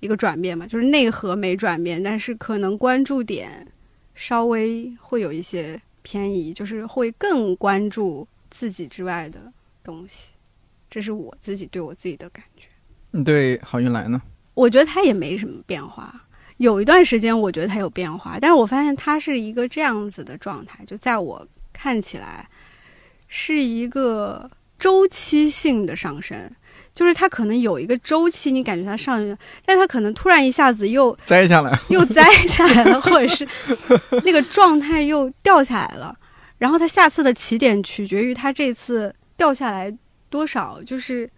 一个转变吧，就是内核没转变，但是可能关注点稍微会有一些偏移，就是会更关注自己之外的东西，这是我自己对我自己的感觉。你对好运来呢？我觉得他也没什么变化。有一段时间，我觉得它有变化，但是我发现它是一个这样子的状态，就在我看起来，是一个周期性的上升，就是它可能有一个周期，你感觉它上去，但是它可能突然一下子又 栽下来，又栽下来了，或者是那个状态又掉下来了，然后它下次的起点取决于它这次掉下来多少，就是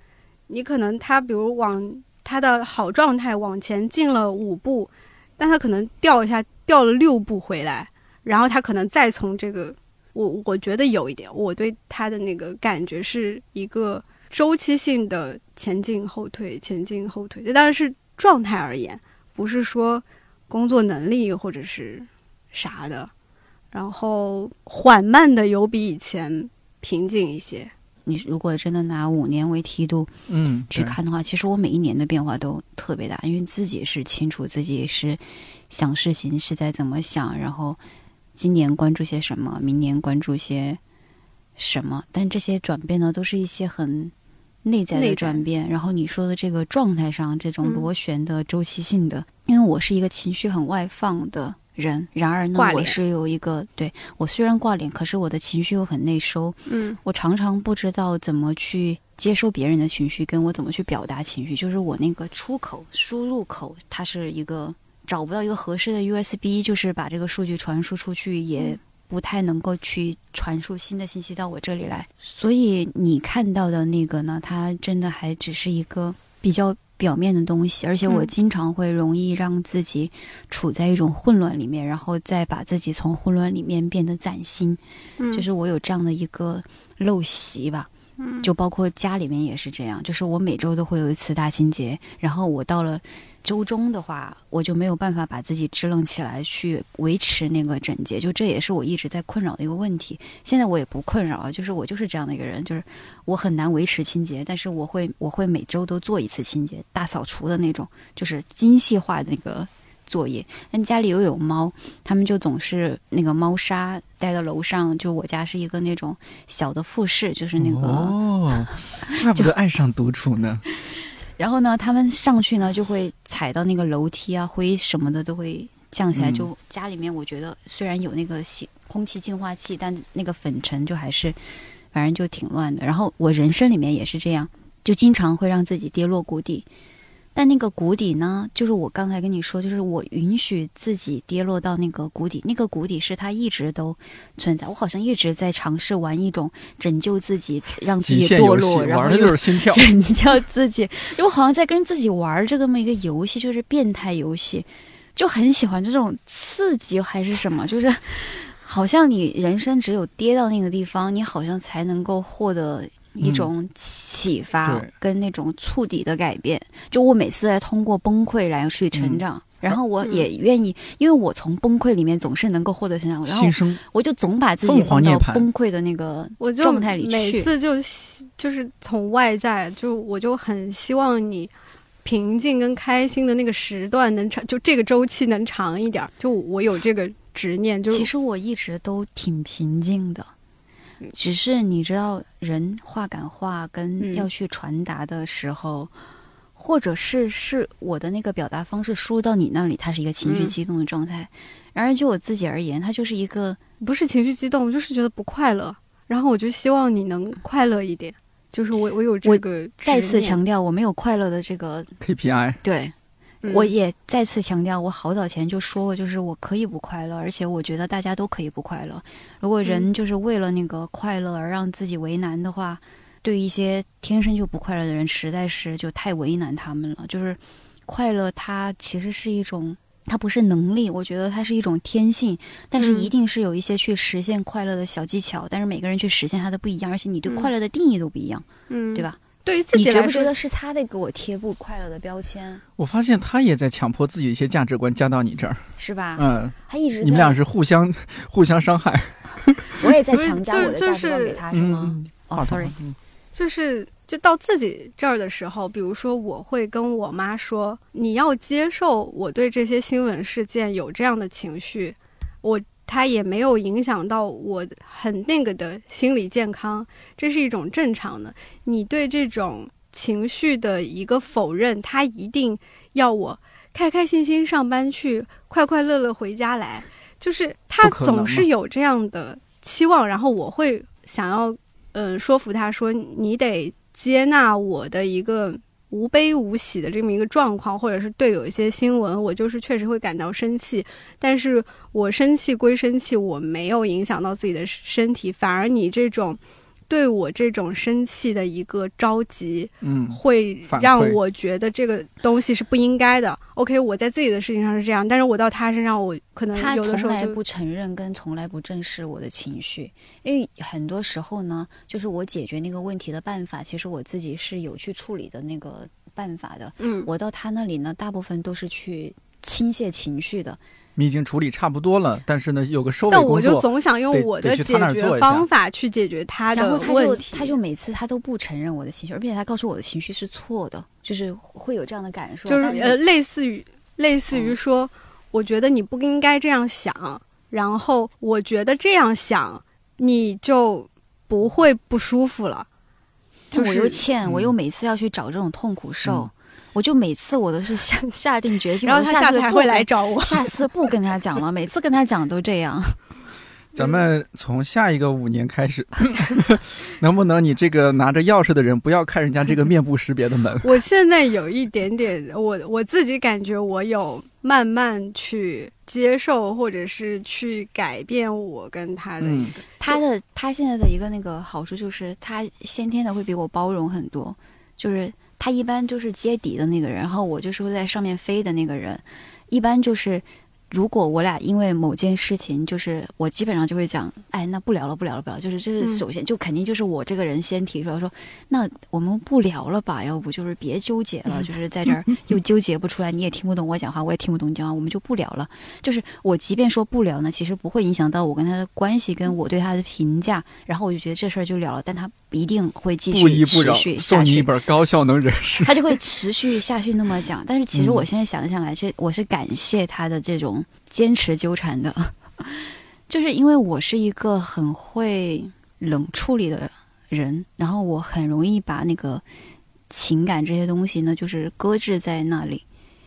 你可能它比如往它的好状态往前进了五步。但他可能掉一下，掉了六步回来，然后他可能再从这个，我我觉得有一点，我对他的那个感觉是一个周期性的前进后退，前进后退。这当然是状态而言，不是说工作能力或者是啥的。然后缓慢的有比以前平静一些。你如果真的拿五年为梯度，嗯，去看的话，其实我每一年的变化都特别大，因为自己是清楚自己是想事情是在怎么想，然后今年关注些什么，明年关注些什么，但这些转变呢，都是一些很内在的转变。然后你说的这个状态上，这种螺旋的周期性的，因为我是一个情绪很外放的。人，然而呢，我是有一个对我虽然挂脸，可是我的情绪又很内收。嗯，我常常不知道怎么去接收别人的情绪，跟我怎么去表达情绪。就是我那个出口、输入口，它是一个找不到一个合适的 USB，就是把这个数据传输出去，也不太能够去传输新的信息到我这里来。所以你看到的那个呢，它真的还只是一个比较表面的东西，而且我经常会容易让自己处在一种混乱里面，然后再把自己从混乱里面变得崭新。嗯，就是我有这样的一个陋习吧。嗯，就包括家里面也是这样，就是我每周都会有一次大清洁，然后我到了周中的话，我就没有办法把自己支棱起来去维持那个整洁，就这也是我一直在困扰的一个问题。现在我也不困扰了，就是我就是这样的一个人，就是我很难维持清洁，但是我会我会每周都做一次清洁，大扫除的那种，就是精细化的那个。作业，但家里又有猫，他们就总是那个猫砂带到楼上。就我家是一个那种小的复式，就是那个哦，怪不得爱上独处呢。然后呢，他们上去呢就会踩到那个楼梯啊，灰什么的都会降下来。就家里面，我觉得虽然有那个洗空气净化器，但那个粉尘就还是反正就挺乱的。然后我人生里面也是这样，就经常会让自己跌落谷底。但那个谷底呢，就是我刚才跟你说，就是我允许自己跌落到那个谷底，那个谷底是它一直都存在。我好像一直在尝试玩一种拯救自己，让自己堕落，然后玩的就是心跳，拯救自己。我好像在跟自己玩这么一个游戏，就是变态游戏，就很喜欢这种刺激还是什么，就是好像你人生只有跌到那个地方，你好像才能够获得。一种启发跟那种触底的改变，就我每次在通过崩溃来去成长，然后我也愿意，因为我从崩溃里面总是能够获得成长，然后我就总把自己放到崩溃的那个状态里去。每次就就是从外在，就我就很希望你平静跟开心的那个时段能长，就这个周期能长一点。就我有这个执念，就其实我一直都挺平静的。只是你知道，人话赶话跟要去传达的时候，或者是是我的那个表达方式输入到你那里，它是一个情绪激动的状态。然而就我自己而言，它就是一个不是情绪激动，就是觉得不快乐。然后我就希望你能快乐一点。就是我我有这个再次强调，我没有快乐的这个 KPI。对。我也再次强调，我好早前就说过，就是我可以不快乐，而且我觉得大家都可以不快乐。如果人就是为了那个快乐而让自己为难的话，对于一些天生就不快乐的人，实在是就太为难他们了。就是快乐，它其实是一种，它不是能力，我觉得它是一种天性，但是一定是有一些去实现快乐的小技巧。但是每个人去实现它的不一样，而且你对快乐的定义都不一样，嗯，对吧？对于自己来说，你觉不觉得是他在给我贴不快乐的标签？我发现他也在强迫自己一些价值观加到你这儿，是吧？嗯，他一直你们俩是互相互相伤害。我也在强加我的价值观给他，是吗？哦，sorry，就是就到自己这儿的时候，比如说我会跟我妈说：“你要接受我对这些新闻事件有这样的情绪。”我。它也没有影响到我很那个的心理健康，这是一种正常的。你对这种情绪的一个否认，他一定要我开开心心上班去，快快乐乐回家来，就是他总是有这样的期望，然后我会想要嗯说服他说，你得接纳我的一个。无悲无喜的这么一个状况，或者是对有一些新闻，我就是确实会感到生气。但是我生气归生气，我没有影响到自己的身体，反而你这种。对我这种生气的一个着急，嗯，会让我觉得这个东西是不应该的。OK，我在自己的事情上是这样，但是我到他身上，我可能他从来不承认跟从来不正视我的情绪，因为很多时候呢，就是我解决那个问题的办法，其实我自己是有去处理的那个办法的。嗯，我到他那里呢，大部分都是去倾泻情绪的。你已经处理差不多了，但是呢，有个收尾但我就总想用我的解决方法去解决他的问题。他就每次他都不承认我的情绪，而且他告诉我的情绪是错的，就是会有这样的感受。就是呃，类似于类似于说，我觉得你不应该这样想，然后我觉得这样想你就不会不舒服了。我又欠，我又每次要去找这种痛苦受。我就每次我都是下 下定决心，然后他下次还会来找我，下次不跟他讲了。每次跟他讲都这样。咱们从下一个五年开始，能不能你这个拿着钥匙的人不要看人家这个面部识别的门？我现在有一点点，我我自己感觉我有慢慢去接受或者是去改变我跟他的一个。他的他现在的一个那个好处就是他先天的会比我包容很多，就是他一般就是接底的那个人，然后我就是会在上面飞的那个人，一般就是。如果我俩因为某件事情，就是我基本上就会讲，哎，那不聊了，不聊了，不聊。就是这是首先就肯定就是我这个人先提出来说，那我们不聊了吧？要不就是别纠结了，就是在这儿又纠结不出来，你也听不懂我讲话，我也听不懂你讲话，我们就不聊了。就是我即便说不聊呢，其实不会影响到我跟他的关系，跟我对他的评价。然后我就觉得这事儿就了了，但他一定会继续持续送你一本高效能人士，他就会持续下去那么讲。但是其实我现在想想来，这我是感谢他的这种。坚持纠缠的，就是因为我是一个很会冷处理的人，然后我很容易把那个情感这些东西呢，就是搁置在那里。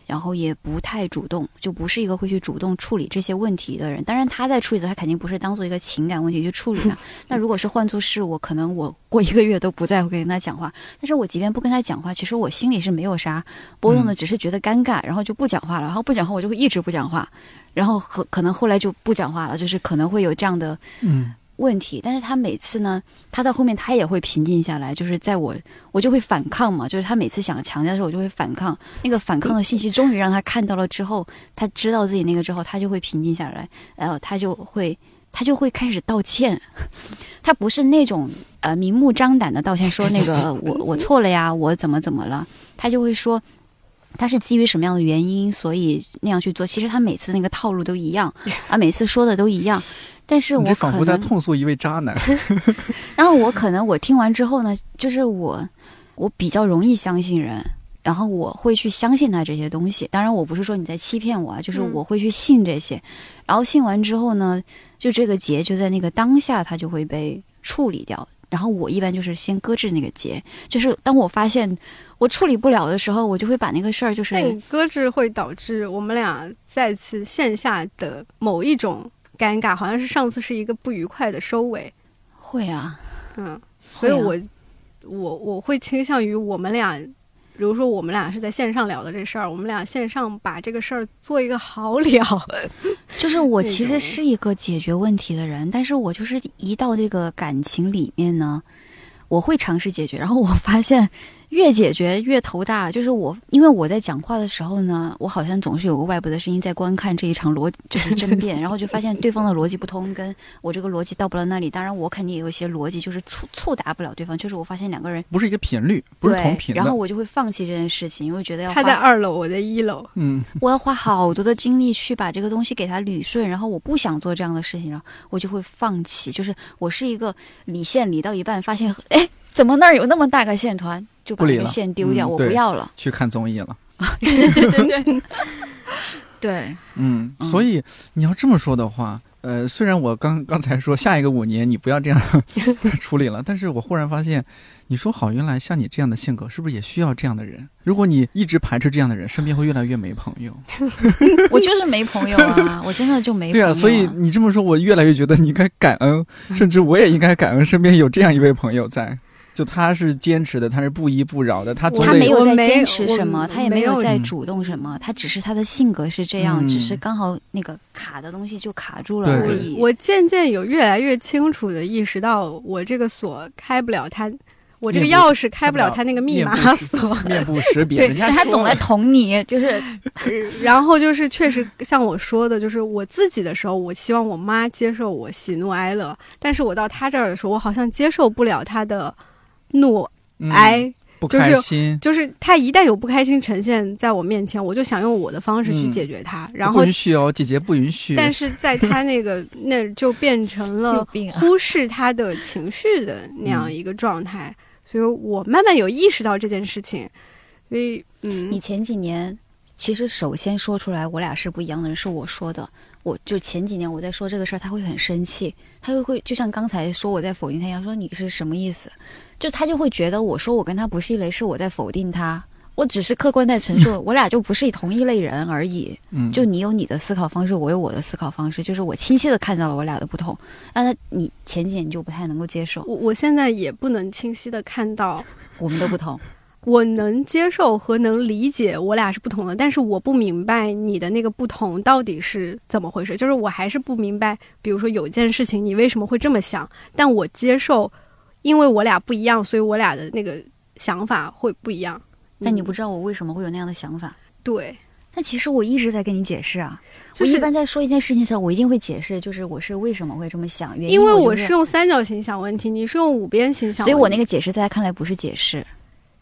然后也不太主动，就不是一个会去主动处理这些问题的人。当然，他在处理的，他肯定不是当做一个情感问题去处理的。那如果是换做是我，可能我过一个月都不再会跟他讲话。但是我即便不跟他讲话，其实我心里是没有啥波动的，只是觉得尴尬，然后就不讲话了。然后不讲话，我就会一直不讲话。然后可可能后来就不讲话了，就是可能会有这样的嗯。问题，但是他每次呢，他到后面他也会平静下来，就是在我我就会反抗嘛，就是他每次想强调的时候，我就会反抗。那个反抗的信息终于让他看到了之后，他知道自己那个之后，他就会平静下来，然后他就会他就会开始道歉。他不是那种呃明目张胆的道歉，说那个我我错了呀，我怎么怎么了，他就会说他是基于什么样的原因，所以那样去做。其实他每次那个套路都一样啊，每次说的都一样。但是我仿佛在痛诉一位渣男。然后我可能我听完之后呢，就是我我比较容易相信人，然后我会去相信他这些东西。当然，我不是说你在欺骗我啊，就是我会去信这些。然后信完之后呢，就这个结就在那个当下，它就会被处理掉。然后我一般就是先搁置那个结，就是当我发现我处理不了的时候，我就会把那个事儿就是搁置，会导致我们俩再次线下的某一种。尴尬，好像是上次是一个不愉快的收尾，会啊，嗯，所以我我我会倾向于我们俩，比如说我们俩是在线上聊的这事儿，我们俩线上把这个事儿做一个好了。就是我其实是一个解决问题的人，但是我就是一到这个感情里面呢，我会尝试解决，然后我发现。越解决越头大，就是我，因为我在讲话的时候呢，我好像总是有个外部的声音在观看这一场逻，就是争辩，然后就发现对方的逻辑不通，跟我这个逻辑到不了那里。当然，我肯定也有一些逻辑就是触触达不了对方，就是我发现两个人不是一个频率，不是同频。然后我就会放弃这件事情，因为觉得要他在二楼，我在一楼，嗯，我要花好多的精力去把这个东西给他捋顺，然后我不想做这样的事情然后，我就会放弃。就是我是一个理线理到一半，发现哎，怎么那儿有那么大个线团？就把那个线丢掉，我不要了。去看综艺了。对对对对对。嗯，所以你要这么说的话，呃，虽然我刚刚才说下一个五年你不要这样 处理了，但是我忽然发现，你说好，原来像你这样的性格，是不是也需要这样的人？如果你一直排斥这样的人，身边会越来越没朋友。我就是没朋友啊，我真的就没。对啊，所以你这么说，我越来越觉得你应该感恩，甚至我也应该感恩身边有这样一位朋友在。就他是坚持的，他是不依不饶的，他他没有在坚持什么，他也没有在主动什么，他只是他的性格是这样，只是刚好那个卡的东西就卡住了而已。我渐渐有越来越清楚的意识到，我这个锁开不了他，我这个钥匙开不了他那个密码锁。面部识别，人家他总来捅你，就是，然后就是确实像我说的，就是我自己的时候，我希望我妈接受我喜怒哀乐，但是我到他这儿的时候，我好像接受不了他的。怒哀，不开心，就是他一旦有不开心呈现在我面前，我就想用我的方式去解决他。然后不允许哦，姐姐不允许。但是在他 那个那就变成了 忽视他的情绪的 那样一个状态，所以我慢慢有意识到这件事情。所以，嗯，你前几年其实首先说出来我俩是不一样的人，是我说的。我就前几年我在说这个事儿，他会很生气，他就会就像刚才说我在否定他一样，说你是什么意思？就他就会觉得我说我跟他不是一类，是我在否定他。我只是客观在陈述，我俩就不是同一类人而已。嗯，就你有你的思考方式，我有我的思考方式，就是我清晰的看到了我俩的不同。那他你前几年就不太能够接受，我我现在也不能清晰的看到我们的不同。我能接受和能理解我俩是不同的，但是我不明白你的那个不同到底是怎么回事。就是我还是不明白，比如说有一件事情你为什么会这么想，但我接受，因为我俩不一样，所以我俩的那个想法会不一样。但你不知道我为什么会有那样的想法。对，但其实我一直在跟你解释啊。就是我一般在说一件事情的时候，我一定会解释，就是我是为什么会这么想，原因因为我是用三角形想问题，你是用五边形想问题，所以我那个解释在他看来不是解释，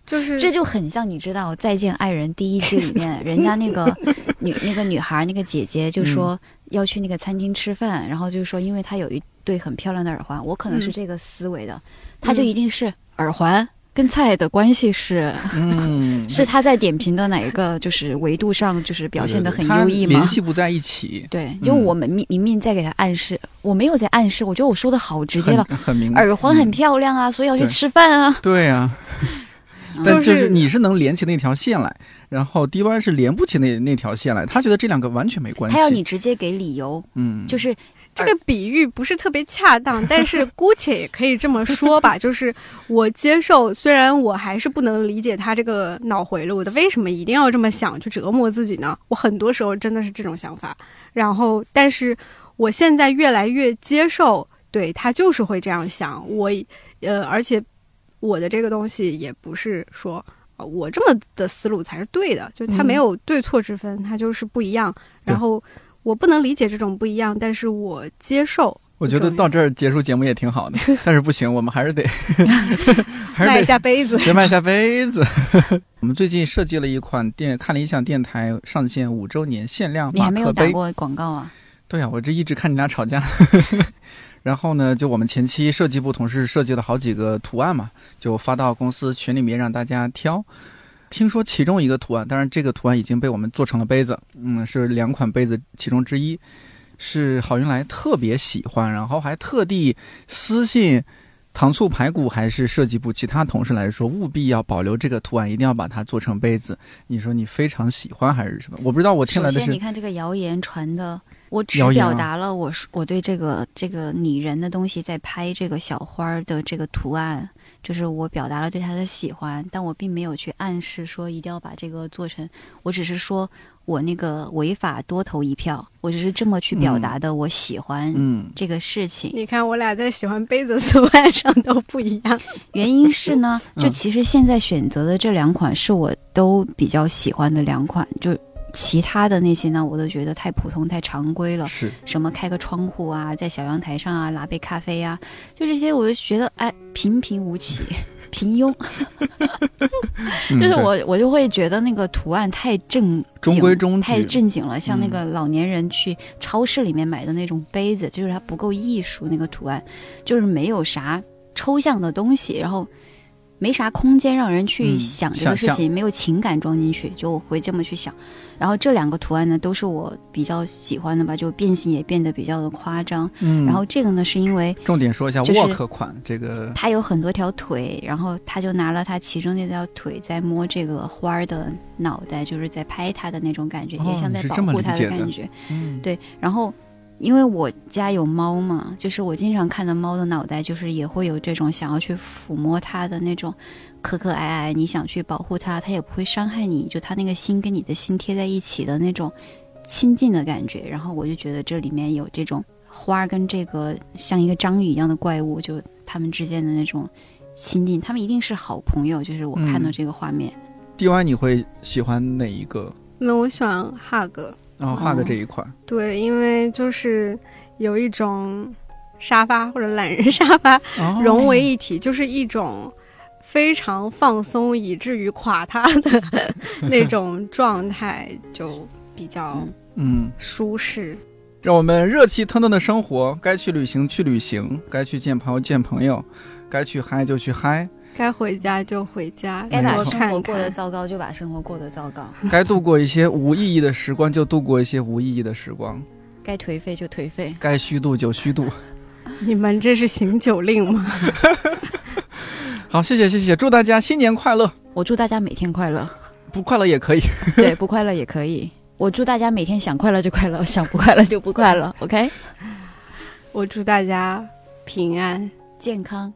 就是这就很像你知道《再见爱人》第一季里面，人家那个女那个女孩那个姐姐就说要去那个餐厅吃饭，然后就说因为她有一对很漂亮的耳环，我可能是嗯这个思维的，他就一定是耳环跟菜的关系是。嗯，是他在点评的哪一个就是维度上就是表现的很优异吗它联？系不在一起，对，因为嗯我们明明明在给他暗示，我没有在暗示，我觉得我说的好直接了，很很明白。耳环很嗯漂亮啊，所以要去吃饭啊。对啊，就是就是你是能连起那条线来，然后 D Y 是连不起那那条线来，他觉得这两个完全没关系。他要你直接给理由，嗯，就是这个比喻不是特别恰当，但是 姑且也可以这么说吧，就是我接受，虽然我还是不能理解他这个脑回路的，为什么一定要这么想去折磨自己呢？我很多时候真的是这种想法，然后，但是我现在越来越接受，对他就是会这样想，我，呃，而且我的这个东西也不是说。呃我这么的思路才是对的，就他嗯没有对错之分，他就是不一样。然后我不能理解这种不一样，但是我接受。我觉得到这儿结束节目也挺好的，但是不行，我们还是得 还是卖一得下杯子，得卖一下杯子。我们最近设计了一款电看理想电台上线五周年限量你还没有。打过广告啊？对呀、我这一直看你俩吵架。然后呢，就我们前期设计部同事设计了好几个图案嘛，就发到公司群里面让大家挑。听说其中一个图案，当然这个图案已经被我们做成了杯子，嗯，是两款杯子其中之一，是郝云来特别喜欢，然后还特地私信糖醋排骨还是设计部其他同事来说，务必要保留这个图案，一定要把它做成杯子。你说你非常喜欢还是什么？我不知道，我听首先，来的是你看这个谣言传的，我只表达了我是我对这个这个拟人的东西在拍这个小花儿的这个图案，就是我表达了对他的喜欢，但我并没有去暗示说一定要把这个做成，我只是说我那个违法多投一票，我只是这么去表达的，我喜欢嗯这个事情。你看我俩在喜欢杯子图案上都不一样。原因是呢，嗯就其实现在选择的这两款是我都比较喜欢的两款，就其他的那些呢，我都觉得太普通、太常规了。是什么开个窗户啊，在小阳台上啊，拿杯咖啡啊，就这些，我就觉得哎，平平无奇，平庸。就是我我就会觉得那个图案太正中规中矩太正经了，像那嗯个老年人去超市里面买的那种杯子，就是它不够艺术，那个图案就是没有啥抽象的东西，然后没啥空间让人去嗯想这个事想情，没有情感装进去，就我会这么去想。然后这两个图案呢，都是我比较喜欢的吧，就变形也变得比较的夸张。嗯，然后这个呢，是因为重点说一下就是沃克款这个，它有很多条腿，然后他就拿了他其中那条腿在摸这个花儿的脑袋，就是在拍它的那种感觉，哦也像在保护它的感觉。嗯，对，然后因为我家有猫嘛，就是我经常看到猫的脑袋，就是也会有这种想要去抚摸它的那种可可爱爱，你想去保护它，它也不会伤害你，就它那个心跟你的心贴在一起的那种亲近的感觉。然后我就觉得这里面有这种花跟这个像一个章鱼一样的怪物，就他们之间的那种亲近，他们一定是好朋友。就是我看到这个画面，D Y 你会喜欢哪一个？那我喜欢 hug，然后画个哦这一款，对，因为就是有一种沙发或者懒人沙发哦。融为一体，就是一种非常放松以至于垮塌的 那种状态，就比较嗯。嗯，舒适。让我们热气腾腾的生活，该去旅行去旅行，该去见朋友见朋友，该去嗨就去嗨，该回家就回家，该把生活过得。糟糕就把生活过得糟糕，该度过一些无意义的时光就度过一些无意义的时光，该颓废就颓废。该虚度就虚度。你们这是行酒令吗？好，谢谢谢谢，祝大家新年快乐，我祝大家每天快乐，不快乐也可以。对，不快乐也可以。我祝大家每天想快乐就快乐，想不快乐就不快乐。OK，我祝大家平安。健康。